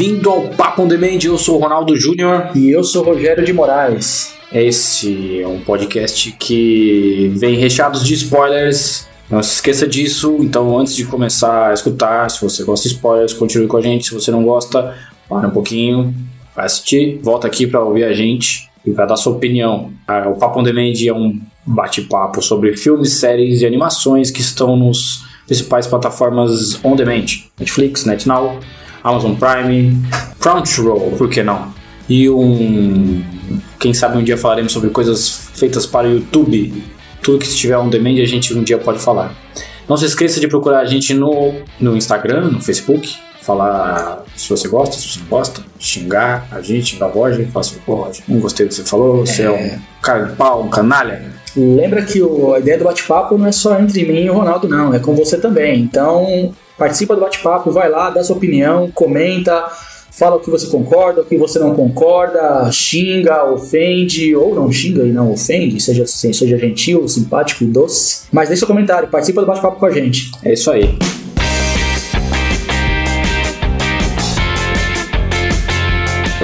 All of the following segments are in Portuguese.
Bem-vindo ao Papo On Demand, eu sou o Ronaldo Júnior. E eu sou o Rogério de Moraes. Esse é um podcast que vem recheado de spoilers. Não se esqueça disso, então antes de começar a escutar, se você gosta de spoilers, continue com a gente. Se você não gosta, para um pouquinho, vai assistir, volta aqui para ouvir a gente e para dar sua opinião. Ah, o Papo On Demand é um bate-papo sobre filmes, séries e animações que estão nos principais plataformas on demand: Netflix, NetNow, Amazon Prime, Crunchyroll, por que não? E um. Quem sabe um dia falaremos sobre coisas feitas para o YouTube. Tudo que estiver on demand a gente um dia pode falar. Não se esqueça de procurar a gente no, no Instagram, no Facebook, falar se você gosta, se você não gosta, xingar a gente, xingar a Roger, falar assim, pô, Roger, não gostei do que você falou, você é um cara de pau, um canalha. Lembra que o, a ideia do bate-papo não é só entre mim e o Ronaldo, não, é com você também. Então, participa do bate-papo, vai lá, dá sua opinião, comenta, fala o que você concorda, o que você não concorda, xinga, ofende, ou não xinga e não ofende, seja, seja gentil, simpático doce. Mas deixa seu comentário, participa do bate-papo com a gente. É isso aí.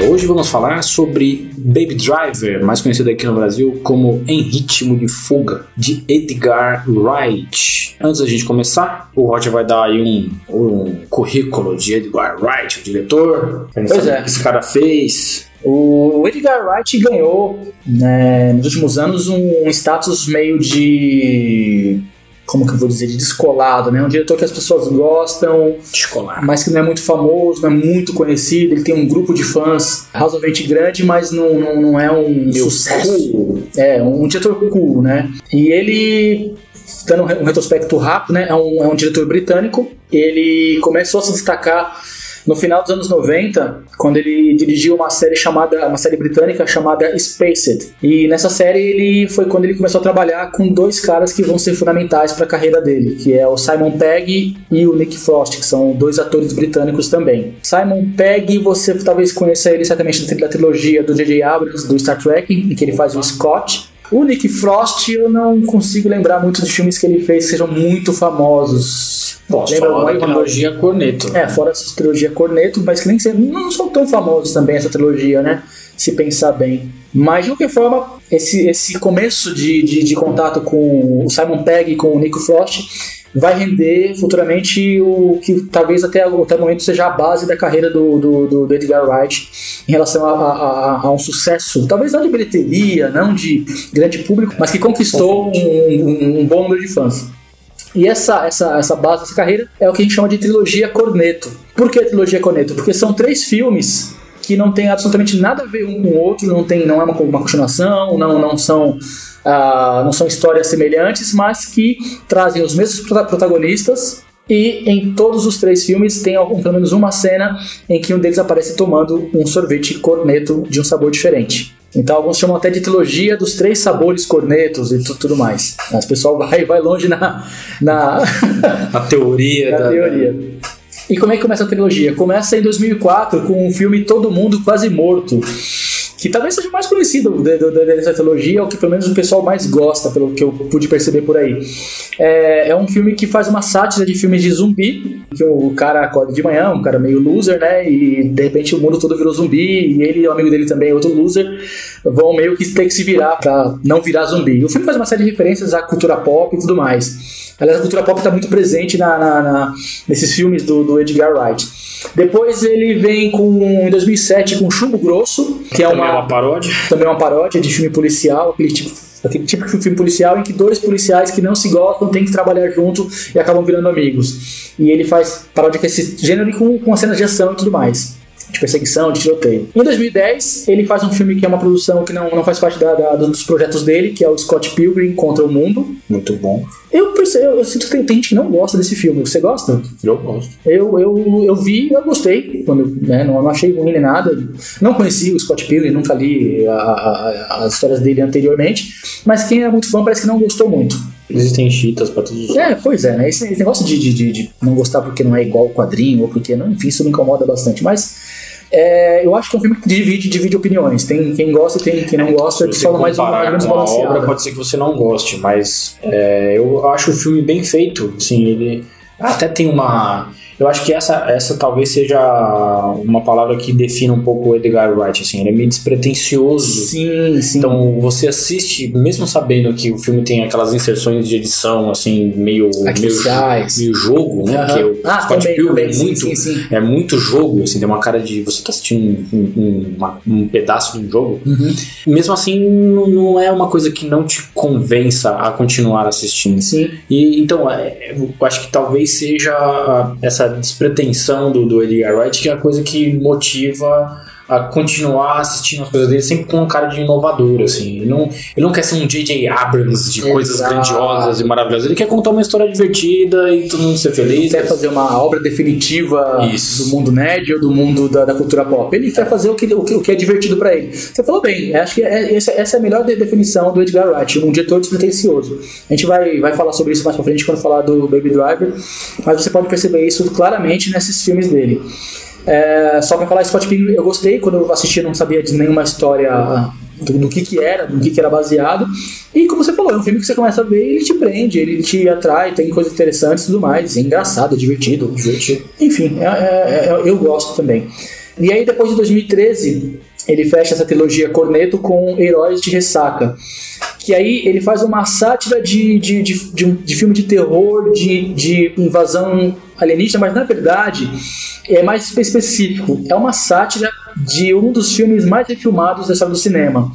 Hoje vamos falar sobre Baby Driver, mais conhecido aqui no Brasil como Em Ritmo de Fuga, de Edgar Wright. Antes da gente começar, o Roger vai dar aí um, um currículo de Edgar Wright, o diretor. Pois é. O que esse cara fez. O Edgar Wright ganhou, né, nos últimos anos, um status meio de como que eu vou dizer, de descolado, né? Um diretor que as pessoas gostam, Descolar. mas que não é muito famoso, não é muito conhecido. Ele tem um grupo de fãs razoavelmente grande, mas não, não, não é um Meu sucesso. cool. É, um diretor cool, né? E ele, dando um um retrospecto rápido, né? É um, é um diretor britânico. Ele começou a se destacar no final dos anos 90, quando ele dirigiu uma série chamada, uma série britânica chamada Spaced. E nessa série ele foi quando ele começou a trabalhar com dois caras que vão ser fundamentais para a carreira dele, que é o Simon Pegg e o Nick Frost, que são dois atores britânicos também. Simon Pegg, você talvez conheça ele certamente da trilogia do J.J. Abrams do Star Trek, em que ele faz o Scott. O Nick Frost, eu não consigo lembrar muito dos filmes que ele fez que sejam muito famosos. Posso Lembra aí, Ronaldo? trilogia Corneto. É, fora essa trilogia Corneto, mas que nem sei, não são tão famosos também essa trilogia, né? Se pensar bem. Mas de qualquer forma, esse, esse começo de, de, de contato com o Simon Pegg e com o Nico Frost vai render futuramente o que talvez até, até o momento seja a base da carreira do, do, do- Edgar Wright em relação a, a- a- a um sucesso, talvez não de bilheteria, não de grande público, mas que conquistou um, um- um bom número de fãs. E essa, essa, essa base dessa carreira é o que a gente chama de trilogia Corneto. Por que trilogia Corneto? Porque são três filmes que não tem absolutamente nada a ver um com o outro, não, tem, não é uma, uma continuação, não, não, são, ah, não são histórias semelhantes, mas que trazem os mesmos prota- protagonistas. E em todos os três filmes tem algum, pelo menos uma cena em que um deles aparece tomando um sorvete corneto de um sabor diferente. Então alguns chamam até de trilogia dos três sabores cornetos e tu- tudo mais. Mas o pessoal vai, vai longe na, na, A teoria na da... teoria. E como é que começa a trilogia? Começa em 2004 com o filme Todo Mundo Quase Morto, que talvez seja o mais conhecido de- de- de- dessa trilogia, ou que pelo menos o pessoal mais gosta, pelo que eu pude perceber por aí. É, é um filme que faz uma sátira de filmes de zumbi, que o cara acorda de manhã, um cara meio loser, né? E de repente o mundo todo virou zumbi, e ele e o amigo dele também, outro loser, vão meio que ter que se virar pra não virar zumbi. O filme faz uma série de referências à cultura pop e tudo mais. Aliás, a cultura pop está muito presente na, na- na- nesses filmes do, do Edgar Wright. Depois ele vem com, em 2007 com Chumbo Grosso, que é Também uma, é uma paródia. também uma paródia de filme policial, aquele tipo, aquele tipo de filme policial em que dois policiais que não se gostam têm que trabalhar junto e acabam virando amigos. E ele faz paródia com esse gênero e com, com as cenas de ação e tudo mais. De perseguição, de tiroteio. Em 2010, ele faz um filme que é uma produção que não, não faz parte da- da- dos projetos dele, que é o Scott Pilgrim contra o Mundo. Muito bom. Eu, eu, eu sinto que tem, tem gente que não gosta desse filme. Você gosta? Eu gosto. Eu, eu, eu vi, eu gostei, quando, né, não, não achei ruim nem nada. Não conheci o Scott Pilgrim, nunca li a- a- as histórias dele anteriormente, mas quem é muito fã parece que não gostou muito. Existem chitas pra todos os É, pois é, né? Esse, esse negócio de, de, de- de não gostar porque não é igual o quadrinho, ou porque não, enfim, isso me incomoda bastante. Mas é, eu acho que é um filme que divide, divide opiniões. Tem quem gosta e tem quem não gosta, Se que você fala mais uma comparar menos com a balanceada. obra, pode ser que você não goste, mas é, eu acho o filme bem feito. Assim, ele até tem uma. Eu acho que essa, essa talvez seja uma palavra que defina um pouco o Edgar Wright, assim, ele é meio despretensioso. Sim, sim. Então você assiste, mesmo sabendo que o filme tem aquelas inserções de edição, assim, meio, meio, Artificiais. meio jogo, né? Aham. Porque o Ah, Scott também, também, é sim, muito, sim, sim. é muito jogo, assim, tem uma cara de você tá assistindo um, um, uma- um pedaço de um jogo. Uhum. Mesmo assim, não não é uma coisa que não te convença a continuar assistindo. Sim. E então, é, eu acho que talvez seja essa despretensão do, do Edgar Wright que é a coisa que motiva a continuar assistindo as coisas dele sempre com um cara de inovador, assim. Ele não, ele não quer ser um J.J. Abrams de coisas Exato. grandiosas e maravilhosas. Ele quer contar uma história divertida e todo mundo ser feliz. quer fazer uma obra definitiva Isso. do mundo nerd ou do mundo da, da cultura pop. Ele quer fazer o que, o que, o que é divertido pra ele. Você falou bem, acho que é- essa, essa é a melhor de- definição do Edgar Wright, um diretor despretensioso. A gente vai, vai falar sobre isso mais pra frente quando falar do Baby Driver, mas você pode perceber isso claramente nesses filmes dele. É, só pra falar Scott Pilgrim, eu gostei, quando eu assisti não sabia de nenhuma história do, do que que era, do que que era baseado. E como você falou, é um filme que você começa a ver ele te prende, ele te atrai, tem coisas interessantes e tudo mais. É engraçado, é divertido. Divertido. Enfim, é- é- é- eu gosto também. E aí, depois de 2013, ele fecha essa trilogia Corneto com Heróis de Ressaca. Que aí ele faz uma sátira de, de, de, de, de filme de terror, de, de invasão alienígena, mas na verdade é mais espe- específico. É uma sátira de um dos filmes mais refilmados da história do cinema,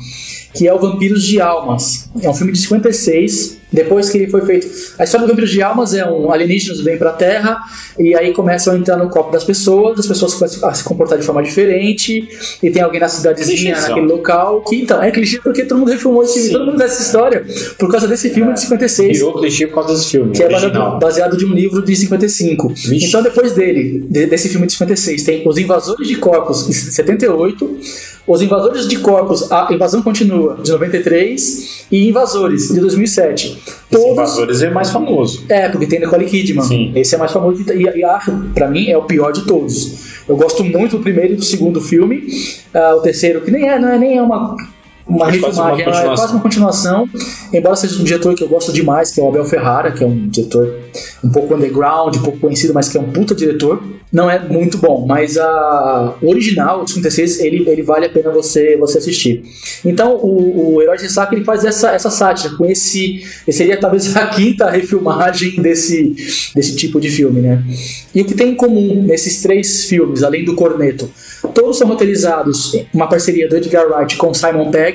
que é o Vampiros de Almas. É um filme de 56. Depois que ele foi feito. A história do Vampiros de Almas é um alienígenas vêm pra Terra e aí começam a entrar no corpo das pessoas, as pessoas começam a se comportar de forma diferente, e tem alguém na cidadezinha, Clichêzão. naquele local, que então, é clichê porque todo mundo refilmou esse filme, todo mundo conhece essa história por causa desse filme de 56 Virou clichê por causa desse filme. que é original. baseado, baseado de um livro de 55. Vixe. Então, depois dele, de- desse filme de 56, tem Os Invasores de Corpos, de 78, Os Invasores de Corpos, A Invasão Continua, de 93, e Invasores, de 2007. Os Todos. Invasores é mais famoso. É, porque tem Nicole Kidman. Sim. Esse é mais famoso e, e acho, pra mim, é o pior de todos. Eu gosto muito do primeiro e do segundo filme. Ah, o terceiro, que nem é, não é nem é uma. Uma É quase uma refilmagem, é quase uma continuação. Embora seja um diretor que eu gosto demais, que é o Abel Ferrara, que é um diretor um pouco underground, um pouco conhecido, mas que é um puta diretor. Não é muito bom, mas a o original, o 56, ele, ele vale a pena você, você assistir. Então, o, o Herói de Ressaca ele faz essa, essa sátira com esse. seria talvez a quinta refilmagem desse, desse tipo de filme, né? E o que tem em comum nesses três filmes, além do Corneto, todos são roteirizados uma parceria do Edgar Wright com Simon Pegg.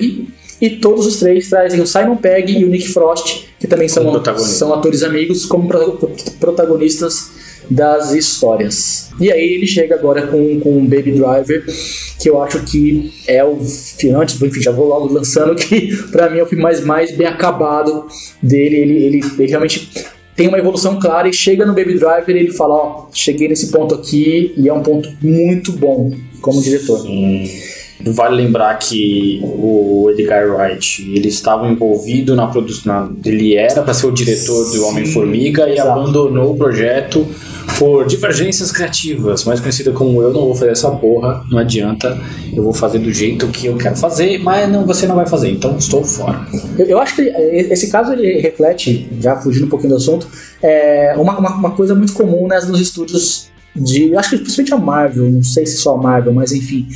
E todos os três trazem o Simon Pegg e o Nick Frost, que também são, são atores amigos, como pro- protagonistas das histórias. E aí ele chega agora com, com Baby Driver, que eu acho que é o antes, enfim, já vou logo lançando que pra mim é o filme mais, mais bem acabado dele. Ele, ele, ele realmente tem uma evolução clara e chega no Baby Driver e ele fala, ó, cheguei nesse ponto aqui e é um ponto muito bom como diretor. Sim. Vale lembrar que o Edgar Wright ele estava envolvido na produção. Ele era para ser o diretor do Homem-Formiga e abandonou o projeto por divergências criativas, mais conhecida como eu não vou fazer essa porra, não adianta, eu vou fazer do jeito que eu quero fazer, mas não, você não vai fazer, então estou fora. Eu, eu acho que eh, esse caso ele reflete, já fugindo um pouquinho do assunto, é uma, uma, uma coisa muito comum né, nos estúdios de. Acho que principalmente a Marvel, não sei se só a Marvel, mas enfim.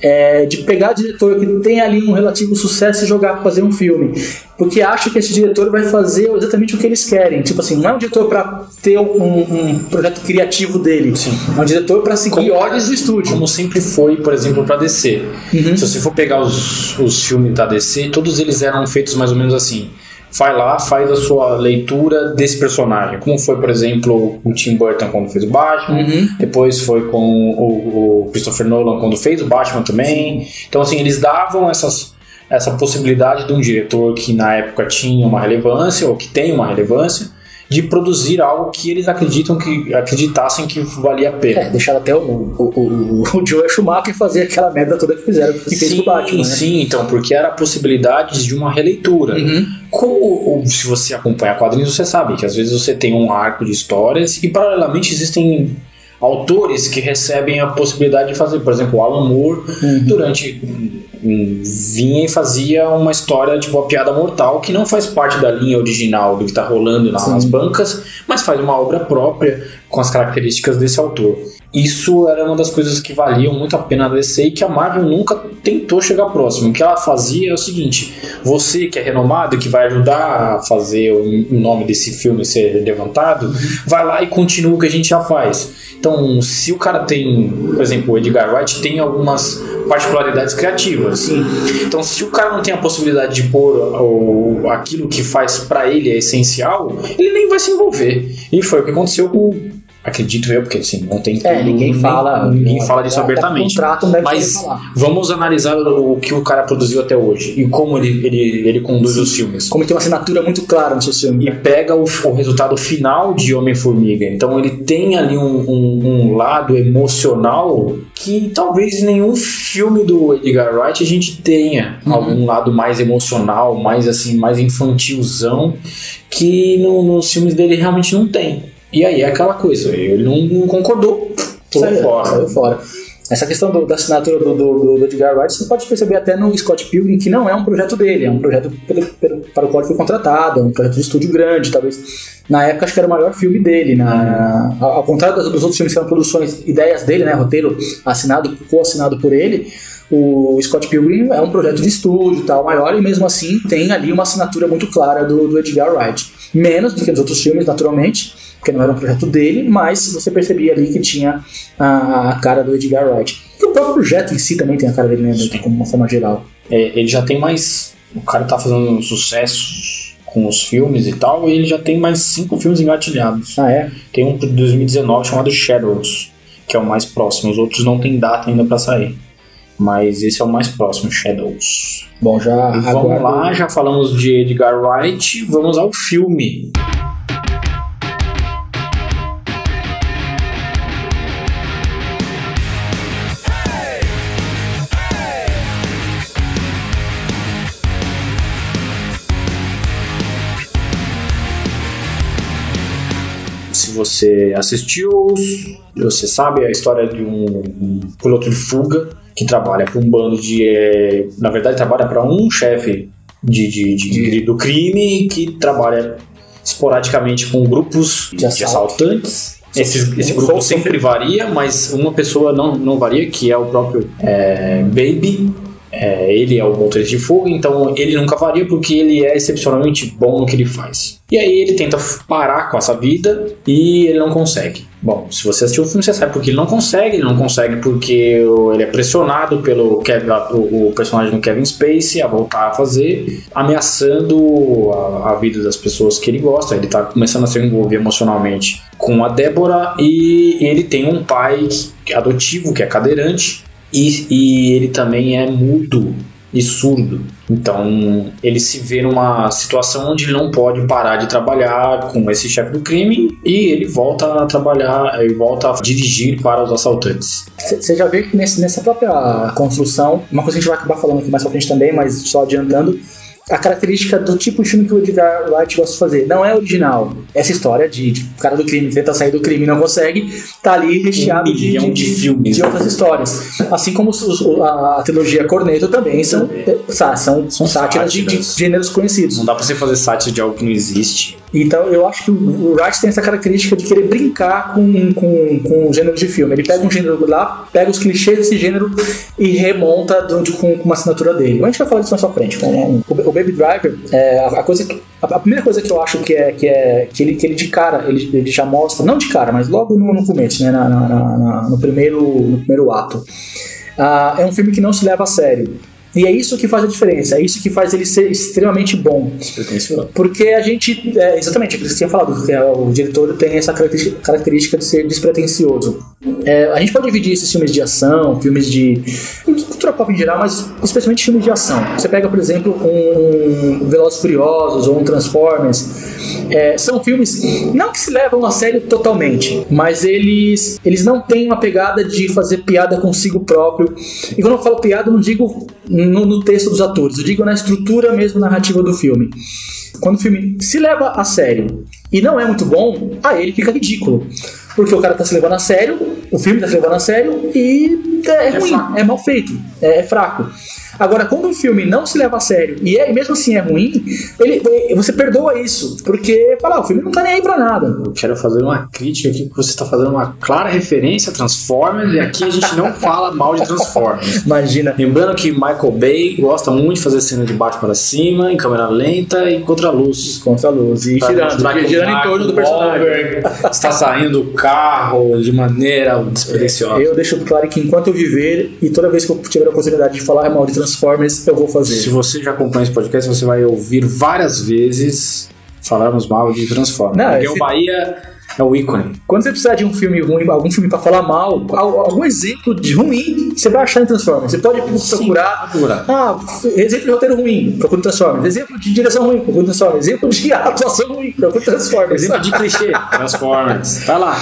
é, de pegar diretor que tem ali um relativo sucesso e jogar pra fazer um filme. Porque acha que esse diretor vai fazer exatamente o que eles querem. Tipo assim, não é um diretor pra ter um, um projeto criativo dele. Sim. É um diretor pra seguir Como- ordens do estúdio. Como sempre foi, por exemplo, para DC. Uhum. Se você for pegar os, os filmes da DC, todos eles eram feitos mais ou menos assim. Vai lá, faz a sua leitura desse personagem. Como foi, por exemplo, o Tim Burton quando fez o Batman. Uhum. Depois foi com o, o Christopher Nolan quando fez o Batman também. Então, assim, eles davam essas, essa possibilidade de um diretor que na época tinha uma relevância, ou que tem uma relevância, de produzir algo que eles acreditam que acreditassem que valia a pena. É, deixaram até o, o, o, o Joel Schumacher fazer aquela merda toda que fizeram, que fez o Batman, né? Sim, então, porque era a possibilidade de uma releitura. Uhum. Como se você acompanha quadrinhos, você sabe que às vezes você tem um arco de histórias e paralelamente existem autores que recebem a possibilidade de fazer. Por exemplo, o Alan Moore, uhum. durante. vinha e fazia uma história tipo a piada mortal que não faz parte da linha original do que está rolando nas Sim. bancas, mas faz uma obra própria com as características desse autor. Isso era uma das coisas que valiam muito a pena DC e que a Marvel nunca tentou chegar próximo. O que ela fazia é o seguinte: você que é renomado que vai ajudar a fazer o nome desse filme ser levantado, vai lá e continua o que a gente já faz. Então, se o cara tem, por exemplo, o Edgar Wright tem algumas particularidades criativas. Sim. Então, se o cara não tem a possibilidade de pôr o, aquilo que faz para ele é essencial, ele nem vai se envolver. E foi o que aconteceu com Acredito eu, porque assim, não tem. É, ninguém fala. Ninguém fala disso abertamente. Contrato, não deve mas vamos analisar o, que o cara produziu até hoje e como ele, ele, ele conduz Sim. os filmes. Como tem uma assinatura muito clara no seu filme. E pega o, o resultado final de Homem-Formiga. Então ele tem ali um, um, um, lado emocional que talvez nenhum filme do Edgar Wright a gente tenha. Uhum. Algum lado mais emocional, mais assim, mais infantilzão, que no, nos filmes dele realmente não tem. E aí é aquela coisa, ele não, não concordou. Saiu fora. Saiu fora. Essa questão do, da assinatura do, do, do, Edgar Wright, você pode perceber até no Scott Pilgrim que não é um projeto dele, é um projeto pelo, pelo, para o qual ele foi contratado, é um projeto de estúdio grande, talvez. Na época acho que era o maior filme dele, na, ao contrário dos, dos outros filmes que eram produções, ideias dele, né, roteiro assinado, co-assinado por ele, o Scott Pilgrim é um projeto de estúdio tal, maior, e mesmo assim tem ali uma assinatura muito clara do, do Edgar Wright. Menos do que nos outros filmes, naturalmente, porque não era um projeto dele, mas você percebia ali que tinha a, a cara do Edgar Wright. E o próprio projeto em si também tem a cara dele, né, como uma forma geral. É, ele já tem mais. O cara tá fazendo sucesso com os filmes e tal, e ele já tem mais cinco filmes engatilhados. Ah, é? Tem um de 2019 chamado Shadows, que é o mais próximo. Os outros não tem data ainda para sair. Mas esse é o mais próximo, Shadows. Bom, já. Vamos lá, já falamos de Edgar Wright, vamos ao filme. Você assistiu, você sabe a história de um, um piloto de fuga que trabalha para um bando de. É, na verdade, trabalha para um chefe de, de, de, de, do crime que trabalha esporadicamente com grupos de, assaltantes. Esse, esse grupo sempre varia, mas uma pessoa não, não varia, que é o próprio é, Baby, é, ele é o motorista de fuga, então ele nunca varia porque ele é excepcionalmente bom no que ele faz. E aí ele tenta parar com essa vida e ele não consegue. Bom, se você assistiu o filme, você sabe porque ele não consegue. Ele não consegue porque ele é pressionado pelo Kevin, o, personagem do Kevin Spacey a voltar a fazer, ameaçando a, a, vida das pessoas que ele gosta. Ele tá começando a se envolver emocionalmente com a Débora e ele tem um pai adotivo que é cadeirante e, e ele também é mudo e surdo. Então ele se vê numa situação onde ele não pode parar de trabalhar com esse chefe do crime e ele volta a trabalhar e volta a dirigir para os assaltantes. Você já vê que nesse, nessa própria construção, uma coisa que a gente vai acabar falando aqui mais pra frente também, mas só adiantando, a característica do tipo de filme que o Edgar Wright gosta de fazer. Não é original. Essa história de, de cara do crime tenta sair do crime e não consegue, tá ali recheado um de, de, de, filmes, de outras histórias. Assim como os, a, a, trilogia Corneto também são, são, são sátiras de, de gêneros conhecidos. Não dá pra você fazer sátira de algo que não existe. Então eu acho que o Wright tem essa característica de querer brincar com, com, com o gênero de filme. Ele pega um gênero lá, pega os clichês desse gênero e remonta de, com, com uma assinatura dele. A gente vai falar disso mais pra frente. O, o Baby Driver, é, a, coisa que, a, primeira coisa que eu acho que é que, é, que, ele, que ele de cara, ele, ele já mostra, não de cara, mas logo no, no começo, né, na, na, na, no, primeiro, no primeiro ato. Uh, é um filme que não se leva a sério. E é isso que faz a diferença, é isso que faz ele ser extremamente bom. Porque a gente, é, exatamente, é o que você tinha falado, que é, o diretor tem essa característica de ser despretensioso. É, a gente pode dividir esses filmes de ação, filmes de cultura pop em geral, mas especialmente filmes de ação. Você pega, por exemplo, um Velozes Furiosos ou um Transformers. É, são filmes não que se levam a sério totalmente, mas eles, eles não têm uma pegada de fazer piada consigo próprio. E quando eu falo piada, eu não digo no, no texto dos atores, eu digo na estrutura mesmo narrativa do filme. Quando o filme se leva a sério e não é muito bom, aí ele fica ridículo. porque o cara tá se levando a sério, o filme tá se levando a sério e é, é ruim, é mal feito, é, é fraco. Agora, quando um filme não se leva a sério e é, mesmo assim é ruim, ele, você perdoa isso, porque fala, ah, o filme não tá nem aí pra nada. Eu quero fazer uma crítica aqui, que você tá fazendo uma clara referência a Transformers e aqui a gente não fala mal de Transformers. Imagina. Lembrando que Michael Bay gosta muito de fazer cena de baixo para cima, em câmera lenta e contra luz. Contra luz. E girando, girando em torno do personagem. Está saindo do carro de maneira despretensiosa. Eu deixo claro que enquanto eu viver e toda vez que eu tiver a oportunidade de falar mal de Transformers, Transformers eu vou fazer. Se você já acompanha esse podcast, você vai ouvir várias vezes falarmos mal de Transformers. Não, esse... o Bahia é o ícone. Quando você precisar de um filme ruim, algum filme para falar mal, algum exemplo de ruim, você vai achar em Transformers. Você pode procurar. Sim, ah, exemplo de roteiro ruim, procura Transformers. Exemplo de direção ruim, procura Transformers. Exemplo de atuação ruim, procura Transformers. Exemplo de clichê, Transformers. Tá lá.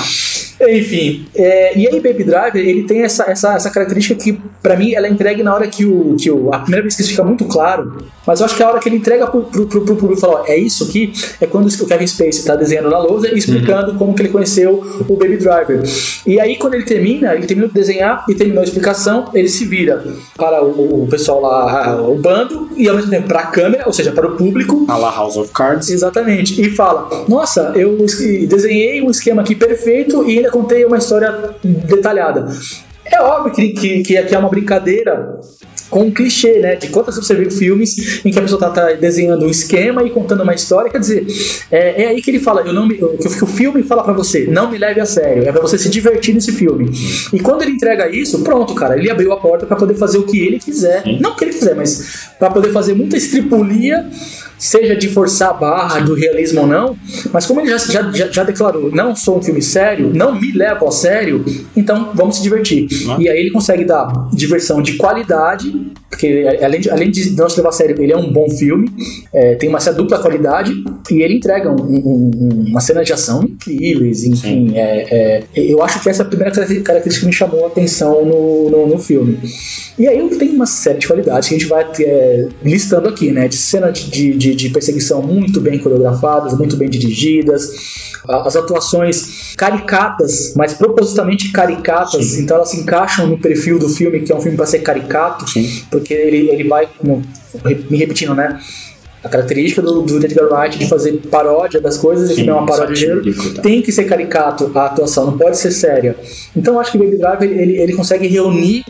Enfim, é, e aí Baby Driver, ele tem essa, essa, essa característica que, para mim, ela é entregue na hora que o, que o. A primeira vez que isso fica muito claro, mas eu acho que a hora que ele entrega pro, pro, pro, pro público fala: ó, é isso aqui, é quando o Kevin Spacey tá desenhando na lousa e explicando uhum. como que ele conheceu o Baby Driver. E aí, quando ele termina, ele termina de desenhar e terminou a explicação, ele se vira para o, o pessoal lá, o bando, e ao mesmo tempo para a câmera, ou seja, para o público. A la House of Cards. Exatamente. E fala: Nossa, eu desenhei um esquema aqui perfeito e ainda contei uma história detalhada. É óbvio que, que, que aqui é uma brincadeira com um clichê, né? De quantas você viu filmes em que a pessoa tá, tá, desenhando um esquema e contando uma história, quer dizer, é, é aí que ele fala, eu não me, que o filme fala para você, não me leve a sério, é para você se divertir nesse filme. E quando ele entrega isso, pronto, cara, ele abriu a porta para poder fazer o que ele quiser, não o que ele quiser, mas para poder fazer muita estripulia seja de forçar a barra do realismo ou não, mas como ele já, já, já, declarou, não sou um filme sério, não me levo a sério, então vamos se divertir. Uhum. E aí ele consegue dar diversão de qualidade, Bye. Porque além de, além de não se levar a sério, ele é um bom filme, é, tem uma certa dupla qualidade, e ele entrega um, um, uma cena de ação incríveis, enfim. É, é, eu acho que essa é a primeira característica que me chamou a atenção no, no, no filme. E aí tem uma série de qualidades que a gente vai é, listando aqui, né? De cena de, de, de, perseguição muito bem coreografadas, muito bem dirigidas, as atuações caricatas, mas propositalmente caricatas, Sim. então elas se encaixam no perfil do filme, que é um filme para ser caricato, Sim. porque ele, ele vai, como, me repetindo, né? A característica do, do Edgar Wright de fazer paródia das coisas, Sim, e é uma paródia de gênero, tá. tem que ser caricato a atuação, não pode ser séria. Então acho que o Baby Driver ele, ele consegue reunir,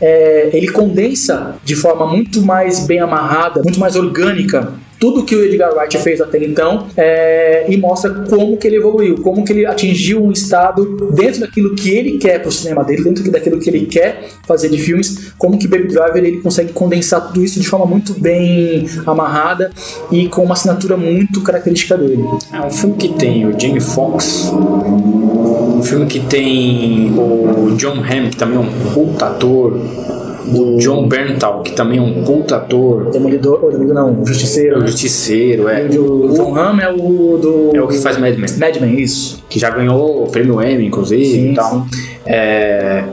é, ele condensa de forma muito mais bem amarrada, muito mais orgânica tudo que o Edgar Wright fez até então é, e mostra como que ele evoluiu, como que ele atingiu um estado dentro daquilo que ele quer para o cinema dele, dentro daquilo que ele quer fazer de filmes, como que Baby Driver ele consegue condensar tudo isso de forma muito bem amarrada e com uma assinatura muito característica dele. É um filme que tem o Jamie Foxx, um filme que tem o John Hamm, que também é um puta ator, o John Berntal, que também é um puta ator. Demolidor, ou Demolidor não, Justiceiro. O Justiceiro, é. E o, John Hamm é o do. É o que faz Mad Men. Mad Men, isso. Que já ganhou o prêmio Emmy, inclusive sim, e tal. É,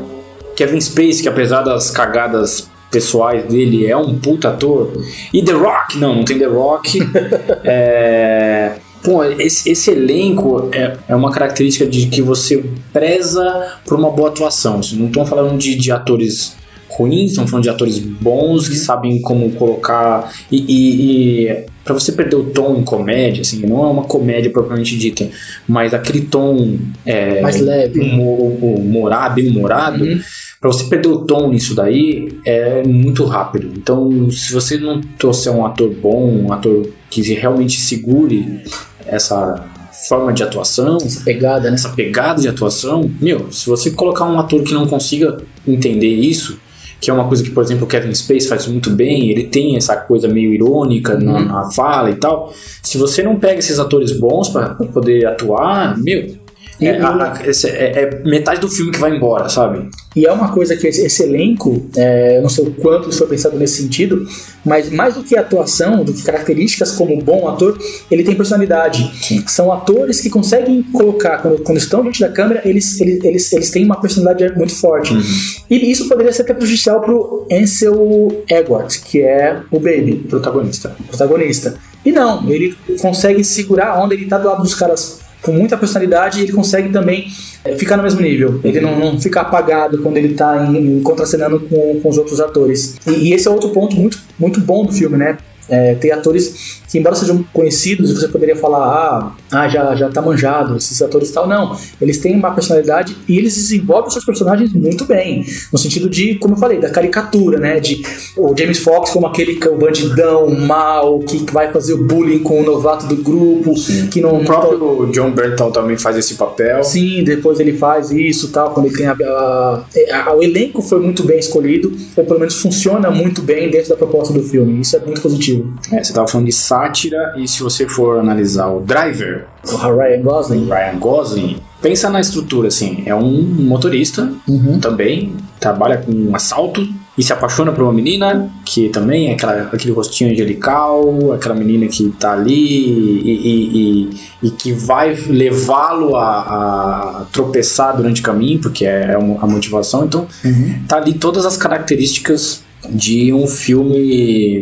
Kevin Space, que apesar das cagadas pessoais dele, é um puta ator. E The Rock, não, não tem The Rock. é. Pô, esse, esse elenco é, é uma característica de que você preza por uma boa atuação. Não estou falando de, de atores ruins, estão falando de atores bons que sabem como colocar. E, e, e para você perder o tom em comédia, assim, não é uma comédia propriamente dita, mas aquele tom é, mais leve, humorado, bem humorado. Uhum. Para você perder o tom nisso daí é muito rápido. Então, se você não trouxer um ator bom, um ator que realmente segure essa forma de atuação, essa pegada, né? essa pegada de atuação, meu, se você colocar um ator que não consiga entender isso, que é uma coisa que, por exemplo, o Kevin Space faz muito bem, ele tem essa coisa meio irônica uhum. na, na, fala e tal. Se você não pega esses atores bons para poder atuar, meu, é, a, esse, é, é, metade do filme que vai embora, sabe? E é uma coisa que esse, esse elenco, é, eu não sei o quanto isso foi pensado nesse sentido, mas mais do que atuação, do que características como bom ator, ele tem personalidade. Sim. São atores que conseguem colocar, quando, quando, estão diante da câmera, eles, eles, eles, eles têm uma personalidade muito forte. Uhum. E isso poderia ser até prejudicial pro Ansel Elgort, que é o Baby. Protagonista. Protagonista. E não, ele consegue segurar a onda, ele tá do lado dos caras com muita personalidade ele consegue também é, ficar no mesmo nível. Ele não, não fica apagado quando ele está em, em contracenando com, com os outros atores. E, e, esse é outro ponto muito, muito bom do filme, né? É, tem atores que, embora sejam conhecidos, você poderia falar, ah, ah já, já tá manjado, esses atores e tal. Não, eles têm uma personalidade e eles desenvolvem seus personagens muito bem. No sentido de, como eu falei, da caricatura, né? De o James Fox como aquele o bandidão mal que vai fazer o bullying com o novato do grupo. Sim. Que não, o próprio John Bernthal também faz esse papel. Sim, depois ele faz isso tal, quando ele tem a, a, a, o elenco foi muito bem escolhido, ou pelo menos funciona muito bem dentro da proposta do filme. Isso é muito positivo. É, você estava falando de sátira, e se você for analisar o Driver, o Ryan Gosling, Ryan Gosling pensa na estrutura assim: é um motorista uhum. também, trabalha com um assalto e se apaixona por uma menina que também é aquela, aquele rostinho angelical, aquela menina que tá ali e, e, e, e que vai levá-lo a, a, tropeçar durante o caminho, porque é, é a motivação. Então, uhum. tá ali todas as características de um filme.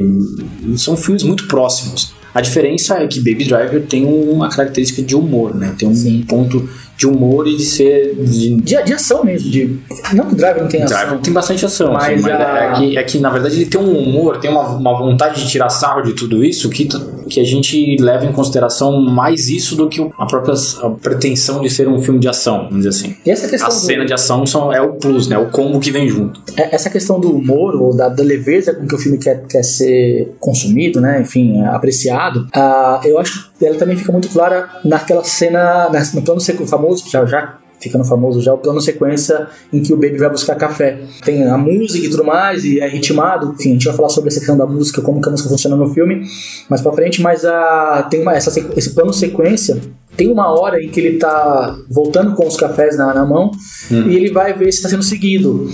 São filmes muito próximos. A diferença é que Baby Driver tem uma característica de humor, né? Tem um Sim. ponto de humor e de ser. De, de, de ação mesmo. De, não que o Driver não tem ação. Driver tem bastante ação, mas, assim, mas a... é, que, é, que, na verdade ele tem um humor, tem uma, uma vontade de tirar sarro de tudo isso que, que a gente leva em consideração mais isso do que a própria a pretensão de ser um filme de ação, vamos dizer assim. E essa questão a do... cena de ação são, é o plus, né? O combo que vem junto. É, essa questão do humor ou da, da, leveza com que o filme quer, quer ser consumido, né? Enfim, apreciado, uh, eu acho que ela também fica muito clara naquela cena, no plano famoso famoso, já, já ficando famoso já, o plano sequência em que o Baby vai buscar café. Tem a música e tudo mais, e é ritmado. Enfim, a gente vai falar sobre essa questão da música, como que a música funciona no filme mais pra frente, mas a, tem uma, essa, esse plano sequência. Tem uma hora em que ele tá voltando com os cafés na, na mão hum. e ele vai ver se está sendo seguido.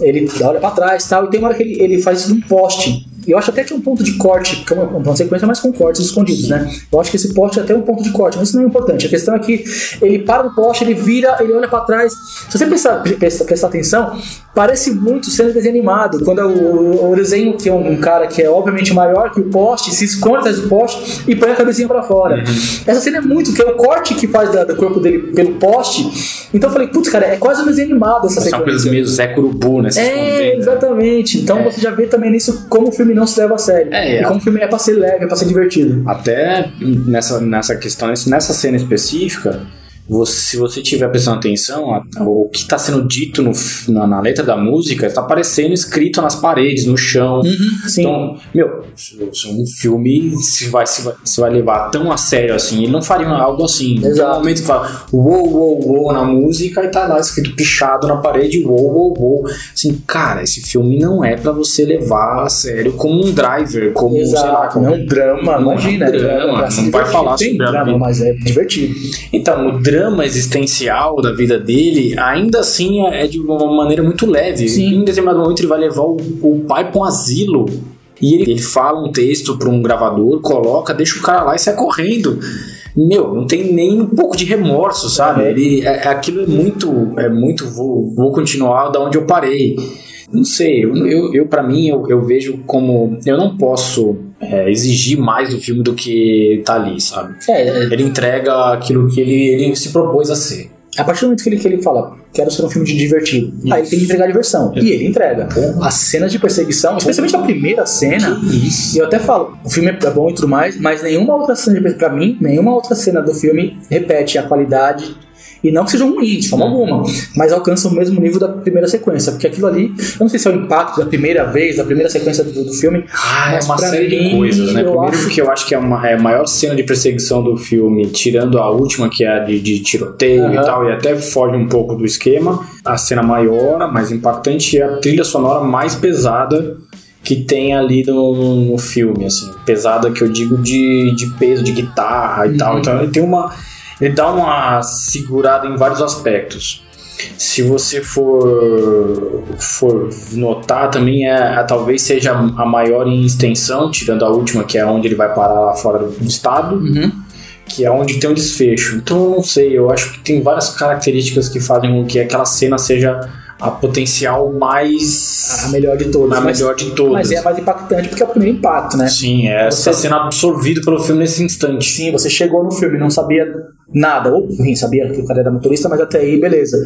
Ele olha para trás tal, e tem uma hora que ele, ele faz isso num poste eu acho até que é um ponto de corte, porque é uma, uma sequência mais com cortes escondidos, né? Eu acho que esse poste é até um ponto de corte, mas isso não é importante. A questão é que ele para no poste, ele vira, ele olha para trás. Se você prestar, prestar, prestar, atenção, parece muito sendo desenho animado. Quando é o, o, desenho, que é um, um, cara que é obviamente maior que o poste, se esconde atrás do poste e põe a cabecinha para fora. Uhum. Essa cena é muito, que é o corte que faz da, do corpo dele pelo poste. Então eu falei, putz, cara, é quase um desenho animado essa São sequência. São coisas meio Zé Curubu, né? É, exatamente. Então é. você já vê também nisso como o filme não se leva a sério. É, e como o filme é pra ser leve, é pra ser divertido. Até nessa, nessa questão, nessa cena específica, você, se você estiver prestando atenção, a, o que está sendo dito no, na, na, letra da música está aparecendo escrito nas paredes, no chão. Uhum, então, meu, se um filme se vai, se, vai, se vai levar tão a sério assim, ele não faria algo assim. Exato. Tem um momento que fala uou, uou, uou na música e tá lá escrito pichado na parede, uou, uou, uou. Assim, cara, esse filme não é para você levar a sério como um driver, como, Exato. sei lá, como é um drama, imagina. É um drama, não vai falar sobre drama, mas é divertido. Então, o drama drama existencial da vida dele, ainda assim é, é de uma maneira muito leve. Sim. Em determinado momento ele vai levar o, o pai para um asilo. E ele, ele fala um texto para um gravador, coloca, deixa o cara lá e sai correndo meu, não tem nem um pouco de remorso, sabe? Ele, é, aquilo é muito, é muito, vou, vou continuar da onde eu parei. Não sei, eu, eu, eu para mim, eu, eu vejo como, eu não posso é, exigir mais do filme do que tá ali, sabe? É, é, ele entrega aquilo que ele, ele se propôs a ser. A partir do momento que ele, que ele fala, quero ser um filme de divertido, Isso. aí ele tem que entregar diversão. E ele entrega. As cenas de perseguição, especialmente a primeira cena, e eu até falo, o filme é bom e tudo mais, mas nenhuma outra cena, de, pra mim, nenhuma outra cena do filme repete a qualidade e não que sejam ruins, de forma alguma, mas alcançam o mesmo nível da primeira sequência. Porque aquilo ali, eu não sei se é o impacto da primeira vez, da primeira sequência do, do filme. Ah, é uma série mim, de coisas, né? Primeiro acho... que eu acho que é, uma, é a maior cena de perseguição do filme, tirando a última, que é a de, de tiroteio uhum. e tal, e até foge um pouco do esquema. A cena maior, mais impactante, é a trilha sonora mais pesada que tem ali no, no filme, assim. Pesada que eu digo de, de peso, de guitarra e uhum. tal. Então ele tem uma ele dá uma segurada em vários aspectos. Se você for, for notar, também é, talvez seja a maior em extensão, tirando a última, que é onde ele vai parar lá fora do estado, uhum. que é onde tem um desfecho. Então eu não sei, eu acho que tem várias características que fazem com que aquela cena seja a potencial mais. A melhor de todas. A mas, melhor de todas. Mas é a mais impactante porque é o primeiro impacto, né? Sim, é. Você está sendo absorvido pelo filme nesse instante. Sim, você chegou no filme, não sabia nada. Ou, enfim, sabia que o cara era motorista, mas até aí, beleza.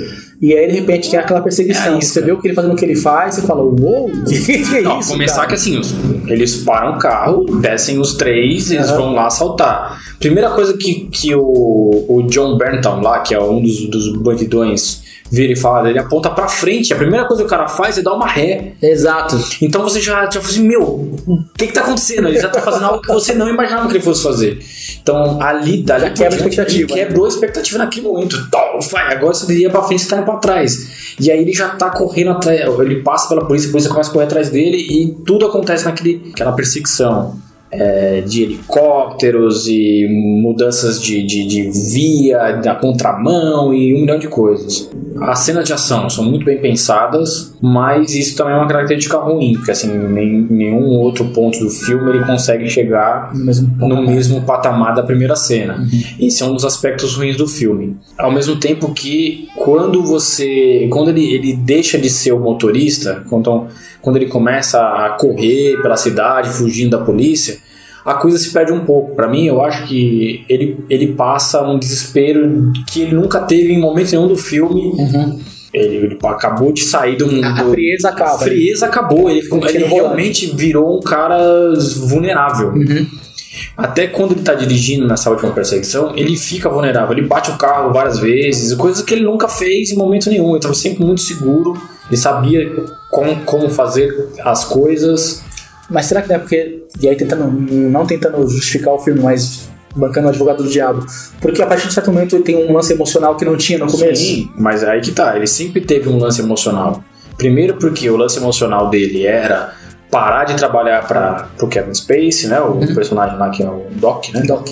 E aí, de repente, tem aquela perseguição. É isso, você vê o que ele fazendo o que ele faz, você fala, uou, que, que é Não, isso? começar cara? que assim, os- eles param o carro, descem os três, eles Aham. vão lá assaltar. Primeira coisa que, que o, o John Bernton lá, que é um dos, dos bandidões, vira e fala, ele aponta pra frente. A primeira coisa que o cara faz é dar uma ré. Exato. Então você já, já fala assim, meu, o que que tá acontecendo? Ele já tá fazendo algo que você não imaginava que ele fosse fazer. Então ali, dali Já quebra a expectativa, Ele quebrou a expectativa naquele momento. Tom, vai, agora você ia pra frente, você tá indo pra trás. E aí ele já tá correndo atrás, ele passa pela polícia, a polícia começa a correr atrás dele e tudo acontece naquele, aquela perseguição. é, de helicópteros e mudanças de, de, de via, da contramão e um milhão de coisas. As cenas de ação são muito bem pensadas, mas isso também é uma característica ruim, porque assim, nem, nenhum outro ponto do filme ele consegue chegar No mesmo no mesmo patamar da primeira cena. Esse é um dos aspectos ruins do filme. Ao mesmo tempo que quando você, quando ele, ele deixa de ser o motorista, quando, quando ele começa a correr pela cidade, fugindo da polícia, a coisa se perde um pouco. Pra mim, eu acho que ele, ele passa um desespero que ele nunca teve em momento nenhum do filme. Uhum. Ele, ele acabou de sair do, A do, frieza acaba. a frieza acabou. Ele, ficou- Ele ele realmente virou um cara vulnerável. Uhum. Até quando ele tá dirigindo nessa última perseguição, ele fica vulnerável. Ele bate o carro várias vezes, coisas que ele nunca fez em momento nenhum. Ele tava sempre muito seguro. Ele sabia como, como fazer as coisas. Mas será que não é porque. E aí tentando. Não tentando justificar o filme, mas bancando o advogado do diabo. Porque a partir de certo momento ele tem um lance emocional que não tinha no começo. Sim, mas aí que tá. Ele sempre teve um lance emocional. Primeiro porque o lance emocional dele era parar de trabalhar para o Kevin Spacey, né? O personagem lá que é o Doc, né? Doc.